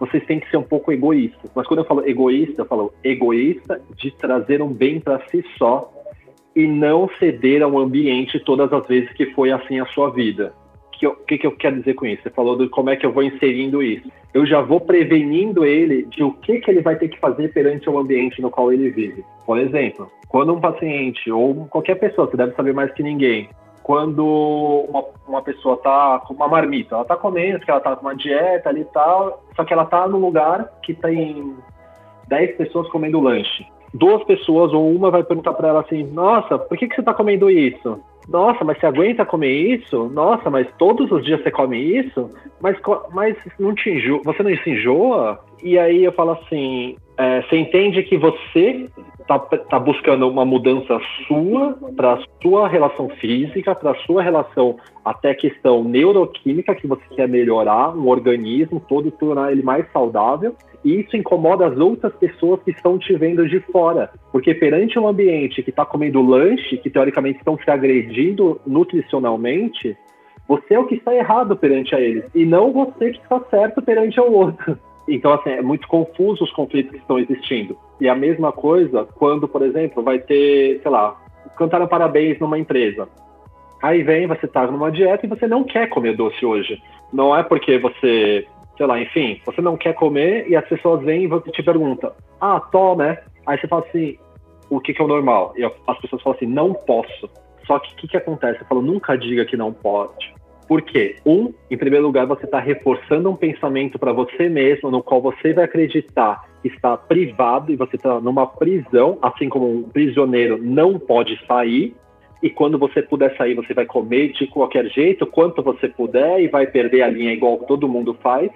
vocês têm que ser um pouco egoístas. Mas quando eu falo egoísta, eu falo egoísta de trazer um bem para si só e não ceder ao ambiente todas as vezes que foi assim a sua vida. O que, que, eu quero dizer com isso? Você falou de como é que eu vou inserindo isso. Eu já vou prevenindo ele de o que, que ele vai ter que fazer perante o ambiente no qual ele vive. Por exemplo, quando um paciente ou qualquer pessoa, você deve saber mais que ninguém, quando uma, uma pessoa está com uma marmita, ela está comendo, que ela está com uma dieta ali e tal, só que ela está num lugar que tem 10 pessoas comendo lanche. Duas pessoas ou uma vai perguntar para ela assim: Nossa, por que, que você está comendo isso? Nossa, mas você aguenta comer isso? Nossa, mas todos os dias você come isso? Mas, mas não te enjoa, você não se enjoa? E aí eu falo assim: é, você entende que você está tá buscando uma mudança sua para sua relação física, para sua relação até questão neuroquímica que você quer melhorar, um organismo todo tornar ele mais saudável. E isso incomoda as outras pessoas que estão te vendo de fora, porque perante um ambiente que está comendo lanche, que teoricamente estão te agredindo nutricionalmente, você é o que está errado perante a eles, e não você que está certo perante ao outro. Então, assim, é muito confuso os conflitos que estão existindo. E a mesma coisa quando, por exemplo, vai ter, sei lá, cantaram parabéns numa empresa. Aí vem, você tá numa dieta e você não quer comer doce hoje. Não é porque você, sei lá, enfim, você não quer comer e as pessoas vêm e você te pergunta, ah, tô, né? Aí você fala assim, o que, que é o normal? E as pessoas falam assim, não posso. Só que o que, que acontece? Eu falo, nunca diga que não pode. Por quê? Um, em primeiro lugar, você está reforçando um pensamento para você mesmo, no qual você vai acreditar está privado e você está numa prisão, assim como um prisioneiro não pode sair. E quando você puder sair, você vai comer de qualquer jeito, quanto você puder, e vai perder a linha igual todo mundo faz.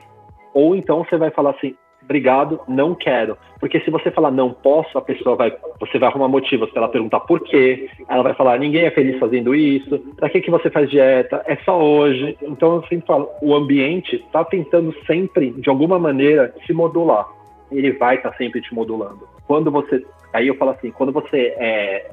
Ou então você vai falar assim: obrigado, não quero. Porque se você falar não posso, a pessoa vai, você vai arrumar motivos para ela perguntar por quê. Ela vai falar, ninguém é feliz fazendo isso. Para que que você faz dieta? É só hoje. Então eu sempre falo, o ambiente está tentando sempre, de alguma maneira, te modular. Ele vai estar tá sempre te modulando. Quando você, aí eu falo assim, quando você é,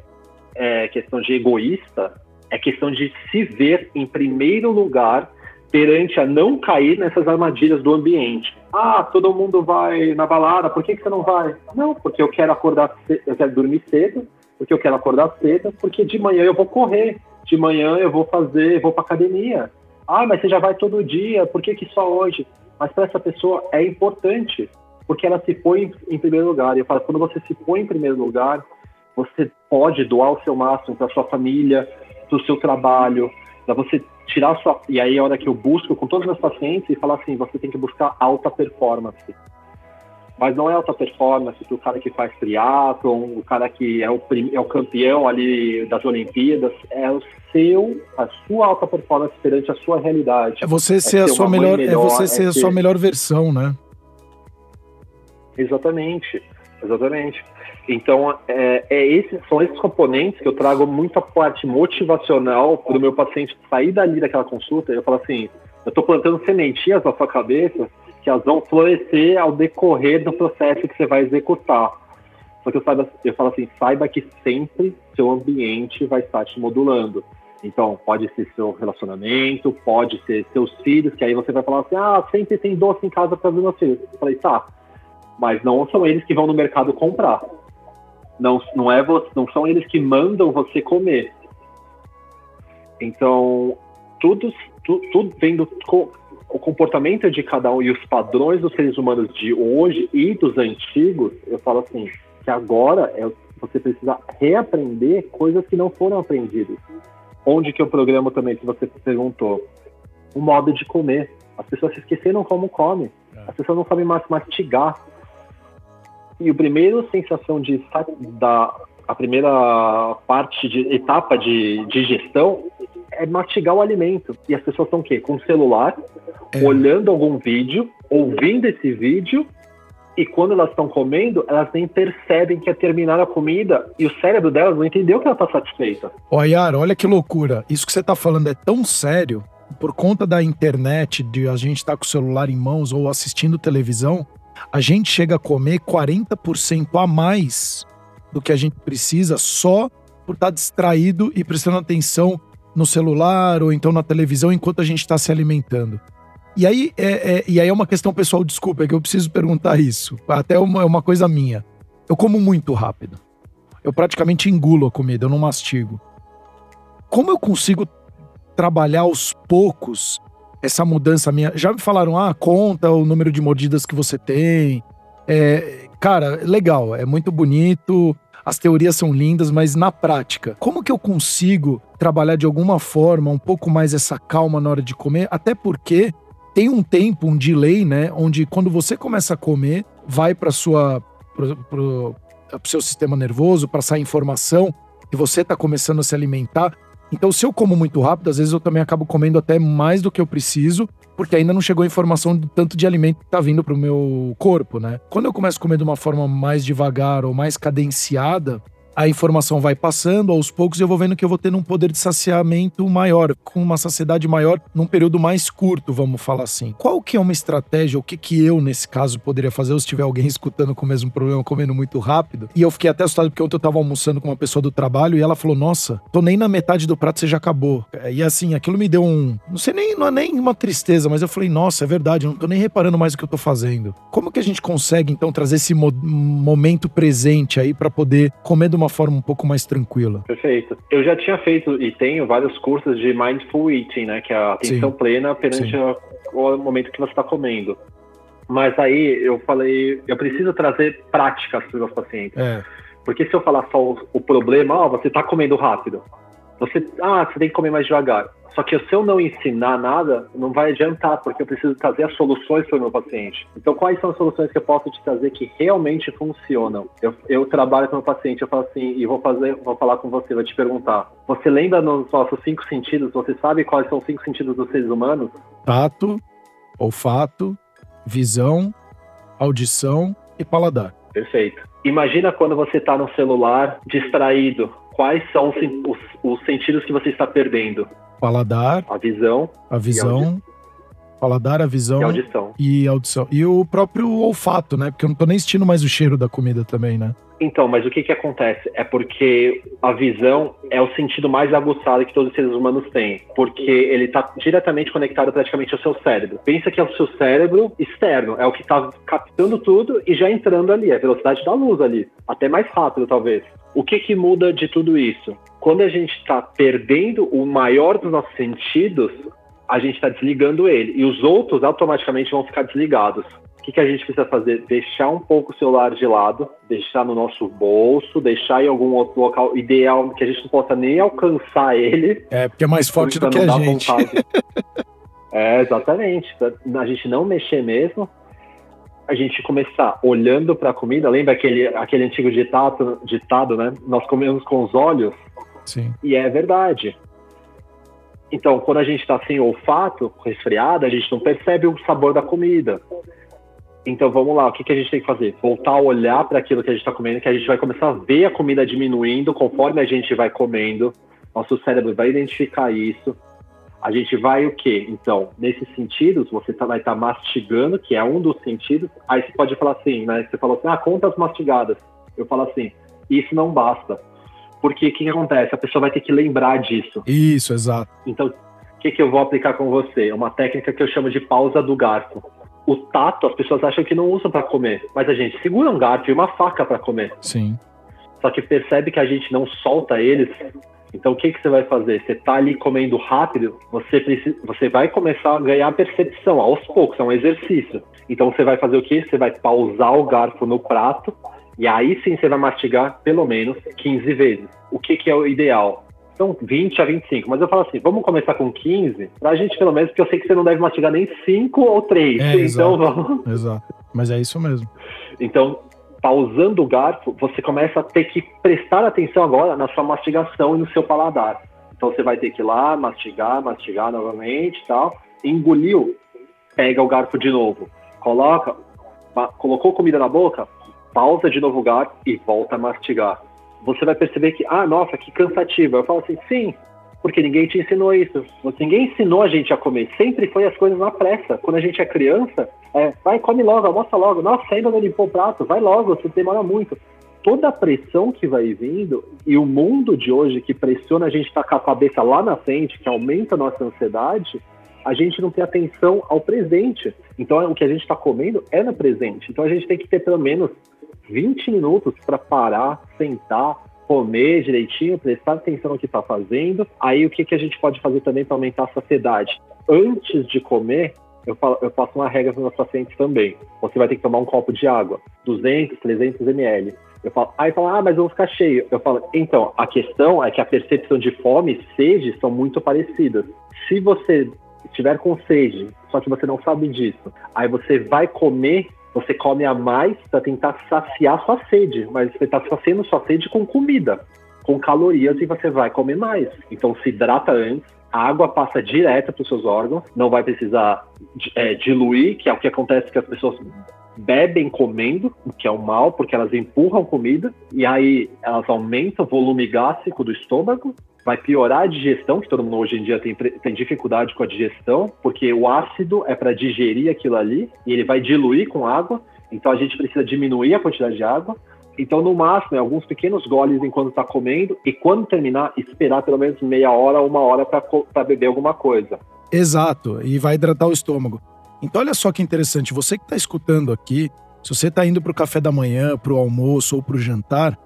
é questão de egoísta, é questão de se ver em primeiro lugar perante a não cair nessas armadilhas do ambiente. Ah, todo mundo vai na balada, por que, que você não vai? Não, porque eu quero acordar cedo, eu quero dormir cedo, porque eu quero acordar cedo, porque de manhã eu vou correr, de manhã eu vou fazer, vou para academia. Ah, mas você já vai todo dia, por que, que só hoje? Mas para essa pessoa é importante, porque ela se põe em primeiro lugar. E eu falo, quando você se põe em primeiro lugar, você pode doar o seu máximo para sua família, para o seu trabalho, para você tirar sua. E aí é a hora que eu busco com todos os meus pacientes e falar assim: você tem que buscar alta performance. Mas não é alta performance para o cara que faz triatlon, o cara que é o, é o campeão ali das Olimpíadas, é o seu, a sua alta performance perante a sua realidade. É você ser é a sua melhor, melhor, é você ser é a sua melhor versão, né? Exatamente, exatamente. Então, é, é são esses componentes que eu trago muito a parte motivacional para o meu paciente sair dali daquela consulta. Eu falo assim: eu estou plantando sementinhas na sua cabeça que elas vão florescer ao decorrer do processo que você vai executar. Só que eu, saiba, eu falo assim: saiba que sempre seu ambiente vai estar te modulando. Então, pode ser seu relacionamento, pode ser seus filhos, que aí você vai falar assim: ah, sempre tem doce em casa para os meus filhos. Eu falei: tá, mas não são eles que vão no mercado comprar. Não, não, é você, não são eles que mandam você comer. Então, tudo, tudo, tudo vem do o comportamento de cada um e os padrões dos seres humanos de hoje e dos antigos, eu falo assim, que agora é, você precisa reaprender coisas que não foram aprendidas. Onde que eu programo também, que você perguntou? O modo de comer. As pessoas se esqueceram como come. É. As pessoas não sabem mais mastigar. E o primeiro sensação de da a primeira parte de etapa de digestão é mastigar o alimento. E as pessoas estão o quê? Com o celular, é. olhando algum vídeo, ouvindo esse vídeo, e quando elas estão comendo, elas nem percebem que é terminar a comida e o cérebro delas não entendeu que ela está satisfeita. Ó, Yara, olha que loucura. Isso que você está falando é tão sério. Por conta da internet, de a gente estar tá com o celular em mãos ou assistindo televisão, a gente chega a comer 40% a mais do que a gente precisa só por estar tá distraído e prestando atenção no celular ou então na televisão enquanto a gente está se alimentando. E aí é, é, e aí é uma questão pessoal, desculpa, é que eu preciso perguntar isso. Até uma, é uma coisa minha. Eu como muito rápido. Eu praticamente engulo a comida, eu não mastigo. Como eu consigo trabalhar aos poucos essa mudança minha? Já me falaram, ah, conta o número de mordidas que você tem. É, cara, legal, é muito bonito, as teorias são lindas, mas na prática, como que eu consigo trabalhar de alguma forma um pouco mais essa calma na hora de comer? Até porque tem um tempo, um delay, né? Onde quando você começa a comer, vai para sua pro, pro, pro seu sistema nervoso, para sair informação que você está começando a se alimentar. Então, se eu como muito rápido, às vezes eu também acabo comendo até mais do que eu preciso, porque ainda não chegou a informação do tanto de alimento que está vindo para o meu corpo, né? Quando eu começo a comer de uma forma mais devagar ou mais cadenciada, a informação vai passando aos poucos e eu vou vendo que eu vou tendo um poder de saciamento maior, com uma saciedade maior num período mais curto, vamos falar assim. Qual que é uma estratégia, o que que eu, nesse caso, poderia fazer, ou se tiver alguém escutando com o mesmo problema, comendo muito rápido? E eu fiquei até assustado porque ontem eu tava almoçando com uma pessoa do trabalho e ela falou, nossa, tô nem na metade do prato, você já acabou. E assim, aquilo me deu um, não sei nem, não é nem uma tristeza, mas eu falei, nossa, é verdade, não tô nem reparando mais o que eu tô fazendo. Como que a gente consegue, então, trazer esse mo momento presente aí para poder comer de uma forma um pouco mais tranquila. Perfeito. Eu já tinha feito e tenho vários cursos de Mindful Eating, né? Que é a atenção Sim. plena perante a, o momento que você está comendo. Mas aí eu falei, eu preciso trazer práticas para os meus pacientes. É. Porque se eu falar só o, o problema, ó, você está comendo rápido. Você, ah, você tem que comer mais devagar. Só que se eu não ensinar nada, não vai adiantar, porque eu preciso trazer as soluções para o meu paciente. Então, quais são as soluções que eu posso te trazer que realmente funcionam? Eu, eu trabalho com o meu paciente, eu falo assim, e vou fazer, vou falar com você, vou te perguntar. Você lembra nos nossos cinco sentidos? Você sabe quais são os cinco sentidos dos seres humanos? Tato, olfato, visão, audição e paladar. Perfeito. Imagina quando você está no celular distraído. Quais são os, os, os sentidos que você está perdendo? Paladar, a visão, a visão, paladar, a visão e audição. E audição. E o próprio olfato, né? Porque eu não tô nem sentindo mais o cheiro da comida também, né? Então, mas o que que acontece? É porque a visão é o sentido mais aguçado que todos os seres humanos têm, porque ele está diretamente conectado praticamente ao seu cérebro. Pensa que é o seu cérebro externo, é o que está captando tudo e já entrando ali, é a velocidade da luz ali, até mais rápido talvez. O que que muda de tudo isso? Quando a gente está perdendo o maior dos nossos sentidos, a gente está desligando ele e os outros automaticamente vão ficar desligados. O que, que a gente precisa fazer? Deixar um pouco o celular de lado, deixar no nosso bolso, deixar em algum outro local ideal que a gente não possa nem alcançar ele. É, porque é mais forte do que a gente. é, exatamente. A gente não mexer mesmo, a gente começar olhando para a comida, lembra aquele, aquele antigo ditado, ditado, né? Nós comemos com os olhos. Sim. E é verdade. Então, quando a gente está sem olfato, resfriado, a gente não percebe o sabor da comida. Então vamos lá, o que, que a gente tem que fazer? Voltar a olhar para aquilo que a gente está comendo, que a gente vai começar a ver a comida diminuindo conforme a gente vai comendo. Nosso cérebro vai identificar isso. A gente vai o quê? Então, nesses sentidos, você tá, vai estar tá mastigando, que é um dos sentidos. Aí você pode falar assim, né? Você falou assim, ah, contas mastigadas. Eu falo assim, isso não basta. Porque o que, que acontece? A pessoa vai ter que lembrar disso. Isso, exato. Então, o que, que eu vou aplicar com você? É uma técnica que eu chamo de pausa do garfo o tato as pessoas acham que não usam para comer, mas a gente segura um garfo e uma faca para comer. Sim. Só que percebe que a gente não solta eles. Então o que, que você vai fazer? Você tá ali comendo rápido, você, precisa, você vai começar a ganhar percepção aos poucos, é um exercício. Então você vai fazer o quê? Você vai pausar o garfo no prato e aí sim você vai mastigar pelo menos 15 vezes. O que, que é o ideal? são 20 a 25. Mas eu falo assim, vamos começar com 15, pra gente pelo menos, porque eu sei que você não deve mastigar nem 5 ou 3. É, então exato, vamos. Exato. Mas é isso mesmo. Então, pausando o garfo, você começa a ter que prestar atenção agora na sua mastigação e no seu paladar. Então você vai ter que ir lá, mastigar, mastigar novamente tal. Engoliu, pega o garfo de novo. Coloca, colocou comida na boca, pausa de novo garfo e volta a mastigar. Você vai perceber que, ah, nossa, que cansativo. Eu falo assim, sim, porque ninguém te ensinou isso. Ninguém ensinou a gente a comer. Sempre foi as coisas na pressa. Quando a gente é criança, é, vai, come logo, almoça logo. Nossa, ainda não limpou o prato, vai logo, você demora muito. Toda a pressão que vai vindo e o mundo de hoje que pressiona a gente estar tá com a cabeça lá na frente, que aumenta a nossa ansiedade, a gente não tem atenção ao presente. Então, o que a gente está comendo é no presente. Então, a gente tem que ter pelo menos 20 minutos para parar, sentar, comer direitinho, prestar atenção no que está fazendo. Aí o que, que a gente pode fazer também para aumentar a saciedade? Antes de comer, eu, falo, eu passo uma regra para os meus pacientes também. Você vai ter que tomar um copo de água, 200, 300 ml. Eu falo, aí fala, ah, mas eu vou ficar cheio. Eu falo, então, a questão é que a percepção de fome e sede são muito parecidas. Se você estiver com sede, só que você não sabe disso, aí você vai comer você come a mais para tentar saciar sua sede, mas você está saciando sua sede com comida, com calorias e você vai comer mais. Então se hidrata antes, a água passa direto para os seus órgãos, não vai precisar é, diluir, que é o que acontece que as pessoas bebem comendo, o que é um mal, porque elas empurram comida, e aí elas aumentam o volume gástrico do estômago, vai piorar a digestão, que todo mundo hoje em dia tem, tem dificuldade com a digestão, porque o ácido é para digerir aquilo ali e ele vai diluir com água, então a gente precisa diminuir a quantidade de água. Então, no máximo, é alguns pequenos goles enquanto está comendo e quando terminar, esperar pelo menos meia hora ou uma hora para beber alguma coisa. Exato, e vai hidratar o estômago. Então, olha só que interessante, você que está escutando aqui, se você está indo para o café da manhã, para o almoço ou para o jantar,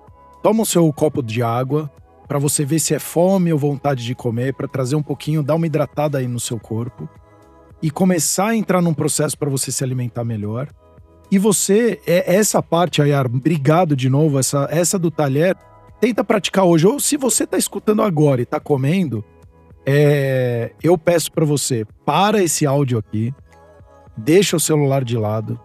toma o seu copo de água, para você ver se é fome ou vontade de comer, para trazer um pouquinho, dar uma hidratada aí no seu corpo e começar a entrar num processo para você se alimentar melhor. E você, é essa parte, Ayar, obrigado de novo, essa, essa do talher, tenta praticar hoje. Ou se você está escutando agora e está comendo, é, eu peço para você, para esse áudio aqui, deixa o celular de lado,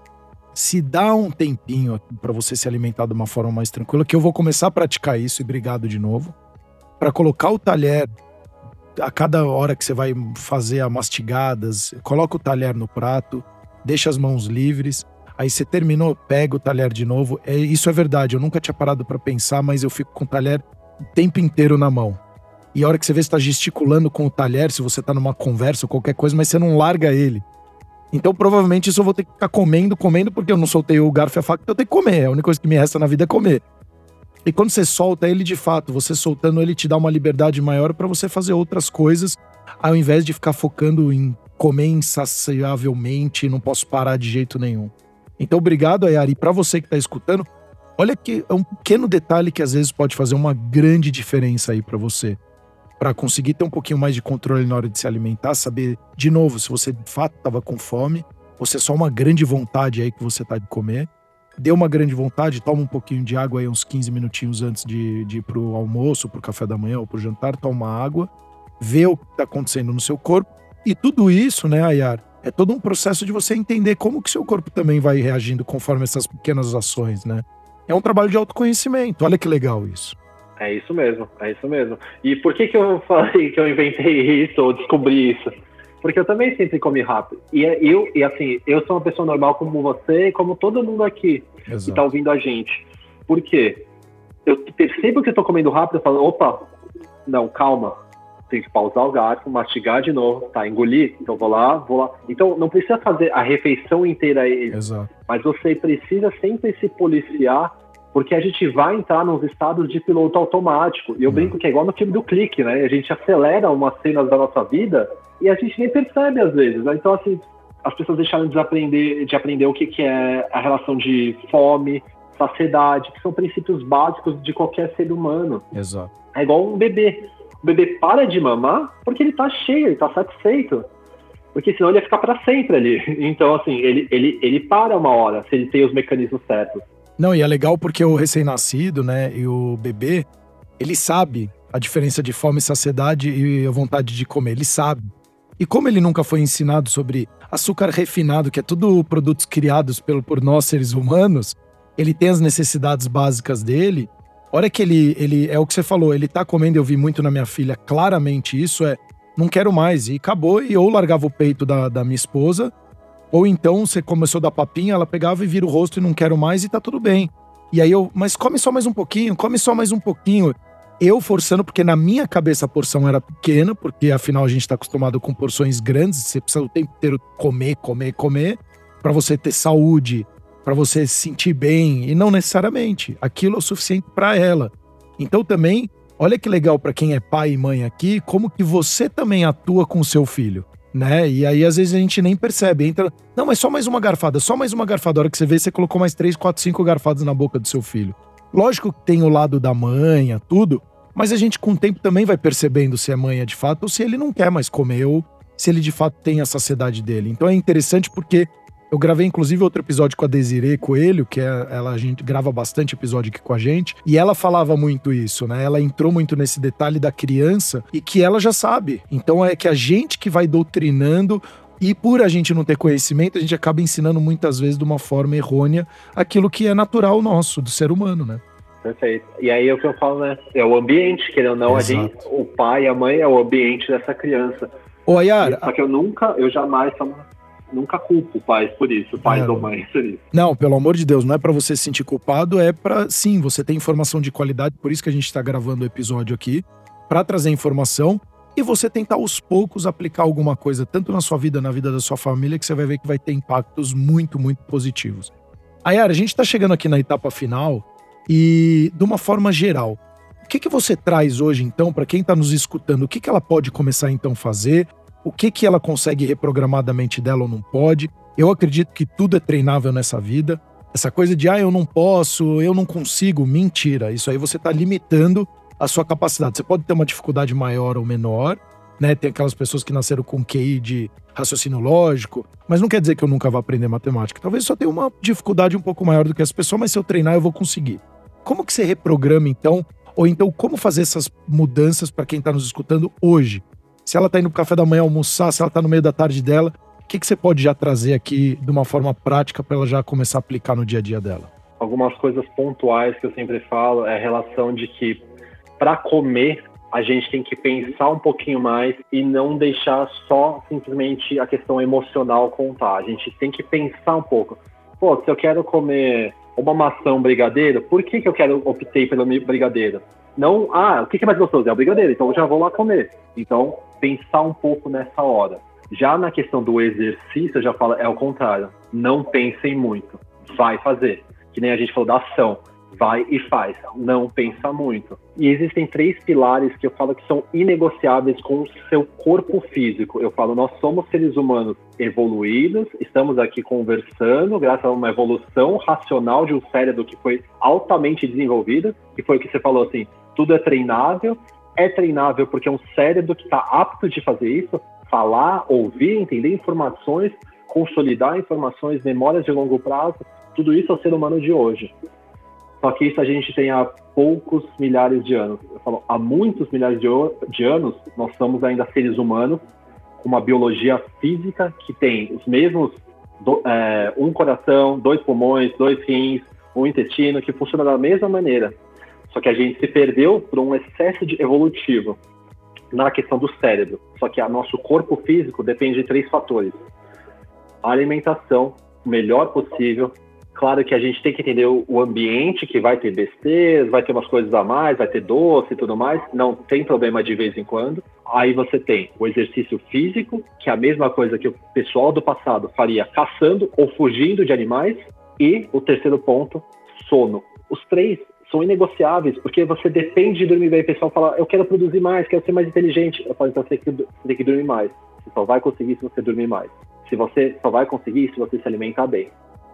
se dá um tempinho para você se alimentar de uma forma mais tranquila, que eu vou começar a praticar isso e obrigado de novo para colocar o talher a cada hora que você vai fazer a mastigadas, coloca o talher no prato, deixa as mãos livres. Aí você terminou, pega o talher de novo. É, isso é verdade, eu nunca tinha parado para pensar, mas eu fico com o talher o tempo inteiro na mão. E a hora que você vê, você tá gesticulando com o talher, se você tá numa conversa ou qualquer coisa, mas você não larga ele. Então, provavelmente, isso eu vou ter que ficar comendo, comendo, porque eu não soltei o garfo e a faca, então eu tenho que comer. A única coisa que me resta na vida é comer. E quando você solta ele de fato, você soltando ele te dá uma liberdade maior para você fazer outras coisas, ao invés de ficar focando em comer insaciavelmente, não posso parar de jeito nenhum. Então, obrigado, Ayari. Para você que está escutando, olha que é um pequeno detalhe que às vezes pode fazer uma grande diferença aí para você. Para conseguir ter um pouquinho mais de controle na hora de se alimentar, saber, de novo, se você de fato estava com fome, ou se é só uma grande vontade aí que você tá de comer deu uma grande vontade, toma um pouquinho de água aí uns 15 minutinhos antes de, de ir pro almoço, pro café da manhã ou pro jantar, toma água, vê o que está acontecendo no seu corpo. E tudo isso, né, Ayar, é todo um processo de você entender como que seu corpo também vai reagindo conforme essas pequenas ações, né? É um trabalho de autoconhecimento. Olha que legal isso. É isso mesmo, é isso mesmo. E por que que eu falei que eu inventei isso ou descobri isso? Porque eu também sempre comi rápido. E é, eu, e assim, eu sou uma pessoa normal como você e como todo mundo aqui Exato. que tá ouvindo a gente. Por quê? Eu percebo que eu tô comendo rápido, eu falo, opa, não, calma. Tem que pausar o garfo, mastigar de novo, tá? Engolir, então vou lá, vou lá. Então não precisa fazer a refeição inteira aí. Exato. Mas você precisa sempre se policiar porque a gente vai entrar nos estados de piloto automático. E eu hum. brinco que é igual no filme do clique, né? A gente acelera umas cenas da nossa vida e a gente nem percebe às vezes. Né? Então, assim, as pessoas deixaram de aprender, de aprender o que, que é a relação de fome, saciedade, que são princípios básicos de qualquer ser humano. Exato. É igual um bebê. O bebê para de mamar porque ele tá cheio, ele tá satisfeito. Porque senão ele ia ficar para sempre ali. Então, assim, ele, ele, ele para uma hora, se ele tem os mecanismos certos. Não, e é legal porque o recém-nascido, né, e o bebê, ele sabe a diferença de fome, saciedade e a vontade de comer. Ele sabe. E como ele nunca foi ensinado sobre açúcar refinado, que é tudo produtos criados pelo, por nós seres humanos, ele tem as necessidades básicas dele, hora que ele, ele. É o que você falou, ele tá comendo, eu vi muito na minha filha claramente isso, é. Não quero mais. E acabou, e ou largava o peito da, da minha esposa, ou então você começou a dar papinha, ela pegava e vira o rosto e não quero mais, e tá tudo bem. E aí eu, mas come só mais um pouquinho, come só mais um pouquinho. Eu forçando, porque na minha cabeça a porção era pequena, porque afinal a gente tá acostumado com porções grandes, você precisa o tempo inteiro comer, comer, comer, para você ter saúde, para você se sentir bem, e não necessariamente. Aquilo é o suficiente para ela. Então também, olha que legal para quem é pai e mãe aqui, como que você também atua com o seu filho, né? E aí às vezes a gente nem percebe, entra, não, mas só mais uma garfada, só mais uma garfada. A hora que você vê, você colocou mais três, quatro, cinco garfadas na boca do seu filho. Lógico que tem o lado da manha, tudo, mas a gente com o tempo também vai percebendo se é manha de fato ou se ele não quer mais comer ou se ele de fato tem a saciedade dele. Então é interessante porque eu gravei, inclusive, outro episódio com a Desiree Coelho, que é, ela, a gente grava bastante episódio aqui com a gente, e ela falava muito isso, né? Ela entrou muito nesse detalhe da criança e que ela já sabe. Então é que a gente que vai doutrinando e por a gente não ter conhecimento, a gente acaba ensinando muitas vezes de uma forma errônea aquilo que é natural nosso, do ser humano, né? Perfeito. E aí é o que eu falo, né? É o ambiente, querendo ou não, a gente, o pai a mãe é o ambiente dessa criança. Ô, Ayara. Só que eu nunca, eu jamais nunca culpo pais por isso, pais é. ou mães por isso. Não, pelo amor de Deus, não é para você se sentir culpado, é para sim, você tem informação de qualidade, por isso que a gente está gravando o episódio aqui, para trazer informação e você tentar aos poucos aplicar alguma coisa, tanto na sua vida, na vida da sua família, que você vai ver que vai ter impactos muito, muito positivos. Ayara, a gente está chegando aqui na etapa final e, de uma forma geral, o que, que você traz hoje, então, para quem está nos escutando? O que, que ela pode começar, então, a fazer? O que, que ela consegue reprogramar da mente dela ou não pode. Eu acredito que tudo é treinável nessa vida. Essa coisa de, ah, eu não posso, eu não consigo, mentira. Isso aí você está limitando a sua capacidade. Você pode ter uma dificuldade maior ou menor, né? Tem aquelas pessoas que nasceram com QI de raciocínio lógico, mas não quer dizer que eu nunca vá aprender matemática. Talvez só tenha uma dificuldade um pouco maior do que as pessoas, mas se eu treinar eu vou conseguir. Como que você reprograma então? Ou então como fazer essas mudanças para quem está nos escutando hoje? Se ela está indo para o café da manhã almoçar, se ela está no meio da tarde dela, o que, que você pode já trazer aqui de uma forma prática para ela já começar a aplicar no dia a dia dela? Algumas coisas pontuais que eu sempre falo é a relação de que para comer a gente tem que pensar um pouquinho mais e não deixar só simplesmente a questão emocional contar. A gente tem que pensar um pouco. Pô, se eu quero comer uma maçã um brigadeiro, por que, que eu quero optei pelo brigadeiro? Não, ah, o que, que é mais gostoso? É o brigadeiro, então eu já vou lá comer. Então, pensar um pouco nessa hora. Já na questão do exercício, eu já falo, é o contrário. Não pensem muito. Vai fazer. Que nem a gente falou da ação. Vai e faz. Não pensa muito. E existem três pilares que eu falo que são inegociáveis com o seu corpo físico. Eu falo, nós somos seres humanos evoluídos, estamos aqui conversando graças a uma evolução racional de um cérebro que foi altamente desenvolvido, que foi o que você falou assim, tudo é treinável é treinável porque é um cérebro que está apto de fazer isso, falar, ouvir, entender informações, consolidar informações, memórias de longo prazo, tudo isso é o ser humano de hoje. Só que isso a gente tem há poucos milhares de anos. Eu falo, há muitos milhares de, de anos, nós somos ainda seres humanos com uma biologia física que tem os mesmos do, é, um coração, dois pulmões, dois rins, um intestino, que funciona da mesma maneira. Só que a gente se perdeu por um excesso de evolutivo na questão do cérebro. Só que o nosso corpo físico depende de três fatores: a alimentação, o melhor possível. Claro que a gente tem que entender o ambiente, que vai ter besteiras, vai ter umas coisas a mais, vai ter doce e tudo mais. Não tem problema de vez em quando. Aí você tem o exercício físico, que é a mesma coisa que o pessoal do passado faria caçando ou fugindo de animais. E o terceiro ponto, sono. Os três são inegociáveis, porque você depende de dormir bem. O pessoal fala, eu quero produzir mais, quero ser mais inteligente. Eu falo, então você tem que, você tem que dormir mais. Você só vai conseguir se você dormir mais. Se você só vai conseguir se você se alimentar bem.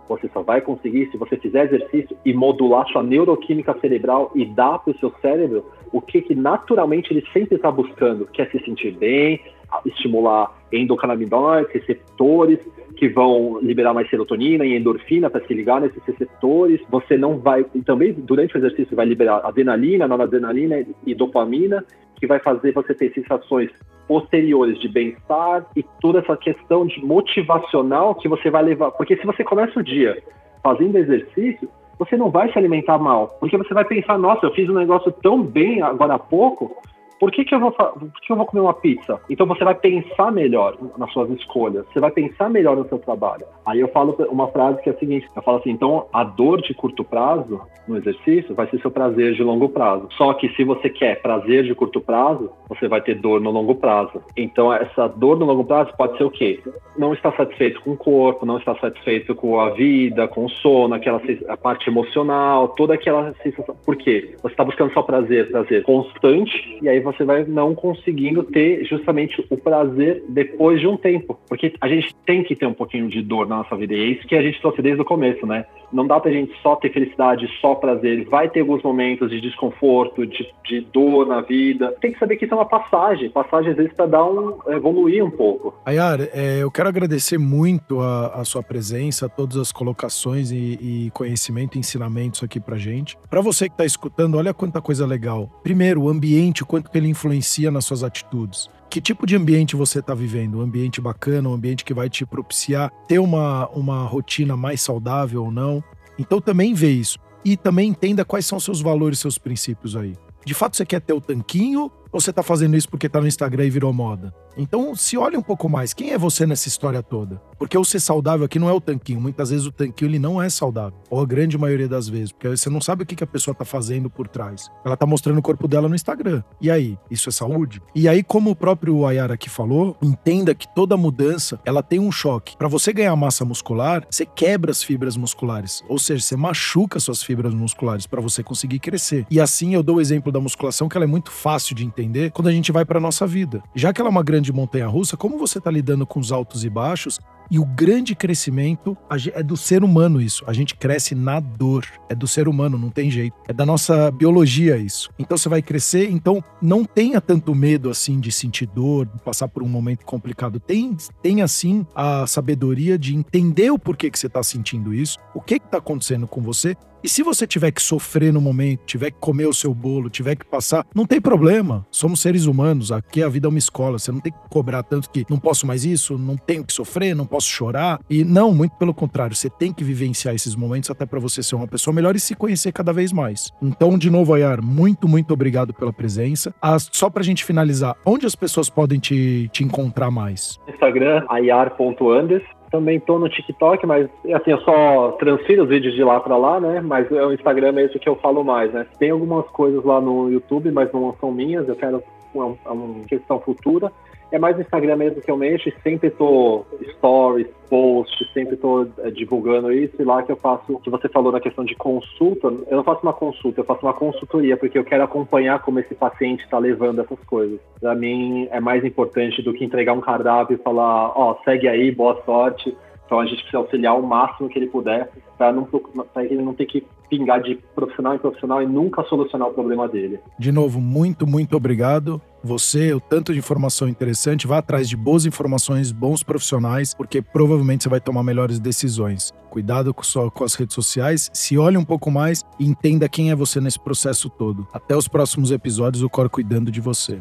Você só vai conseguir se você fizer exercício e modular sua neuroquímica cerebral e dar para o seu cérebro o que, que naturalmente ele sempre está buscando, que é se sentir bem, estimular endocannabinoides, receptores que vão liberar mais serotonina e endorfina para se ligar nesses receptores. Você não vai, também durante o exercício vai liberar adrenalina, noradrenalina e dopamina, que vai fazer você ter sensações posteriores de bem-estar e toda essa questão de motivacional que você vai levar. Porque se você começa o dia fazendo exercício, você não vai se alimentar mal. Porque você vai pensar, nossa, eu fiz um negócio tão bem agora há pouco, por que, que, eu vou, por que eu vou comer uma pizza? Então você vai pensar melhor nas suas escolhas, você vai pensar melhor no seu trabalho. Aí eu falo uma frase que é a seguinte: eu falo assim, então a dor de curto prazo no exercício vai ser seu prazer de longo prazo. Só que se você quer prazer de curto prazo, você vai ter dor no longo prazo. Então essa dor no longo prazo pode ser o quê? Não estar satisfeito com o corpo, não estar satisfeito com a vida, com o sono, aquela a parte emocional, toda aquela sensação. Por quê? Você está buscando só prazer, prazer constante, e aí você vai não conseguindo ter justamente o prazer depois de um tempo. Porque a gente tem que ter um pouquinho de dor na nossa vida. E é isso que a gente trouxe desde o começo, né? Não dá pra gente só ter felicidade, só prazer. Vai ter alguns momentos de desconforto, de, de dor na vida. Tem que saber que isso é uma passagem. Passagem, às vezes, pra dar um, evoluir um pouco. Ayar, é, eu quero agradecer muito a, a, sua presença, todas as colocações e, e conhecimento ensinamentos aqui pra gente. Para você que tá escutando, olha quanta coisa legal. Primeiro, o ambiente, o quanto que ele influencia nas suas atitudes. Que tipo de ambiente você está vivendo? Um ambiente bacana, um ambiente que vai te propiciar ter uma, uma rotina mais saudável ou não? Então também vê isso. E também entenda quais são seus valores, seus princípios aí. De fato, você quer ter o tanquinho ou você está fazendo isso porque está no Instagram e virou moda? Então, se olhe um pouco mais. Quem é você nessa história toda? Porque o ser saudável aqui não é o tanquinho. Muitas vezes o tanquinho ele não é saudável. Ou a grande maioria das vezes. Porque você não sabe o que a pessoa tá fazendo por trás. Ela tá mostrando o corpo dela no Instagram. E aí? Isso é saúde? E aí, como o próprio Ayara aqui falou, entenda que toda mudança, ela tem um choque. Para você ganhar massa muscular, você quebra as fibras musculares. Ou seja, você machuca suas fibras musculares para você conseguir crescer. E assim eu dou o exemplo da musculação, que ela é muito fácil de entender quando a gente vai para nossa vida. Já que ela é uma grande de montanha russa, como você está lidando com os altos e baixos e o grande crescimento é do ser humano isso. A gente cresce na dor. É do ser humano, não tem jeito. É da nossa biologia isso. Então você vai crescer, então não tenha tanto medo assim de sentir dor, de passar por um momento complicado. Tem, tem assim a sabedoria de entender o porquê que você está sentindo isso, o que está acontecendo com você e se você tiver que sofrer no momento, tiver que comer o seu bolo, tiver que passar, não tem problema. Somos seres humanos, aqui a vida é uma escola. Você não tem que cobrar tanto que não posso mais isso, não tenho que sofrer, não posso chorar. E não, muito pelo contrário, você tem que vivenciar esses momentos até para você ser uma pessoa melhor e se conhecer cada vez mais. Então, de novo, Ayar, muito, muito obrigado pela presença. Ah, só pra gente finalizar, onde as pessoas podem te, te encontrar mais? Instagram, ayar.andes. Também tô no TikTok, mas assim, eu só transfiro os vídeos de lá para lá, né? Mas é o Instagram mesmo que eu falo mais, né? Tem algumas coisas lá no YouTube, mas não são minhas, eu quero uma, uma questão futura. É mais no Instagram mesmo que eu mexo, sempre tô stories, posts, sempre tô é, divulgando isso, e lá que eu faço, o que você falou na questão de consulta, eu não faço uma consulta, eu faço uma consultoria, porque eu quero acompanhar como esse paciente está levando essas coisas. Para mim é mais importante do que entregar um cardápio e falar, ó, oh, segue aí, boa sorte. Então a gente precisa auxiliar o máximo que ele puder para ele não ter que pingar de profissional em profissional e nunca solucionar o problema dele. De novo, muito, muito obrigado. Você, o tanto de informação interessante, vá atrás de boas informações, bons profissionais, porque provavelmente você vai tomar melhores decisões. Cuidado com, só, com as redes sociais, se olhe um pouco mais e entenda quem é você nesse processo todo. Até os próximos episódios, o Cor cuidando de você.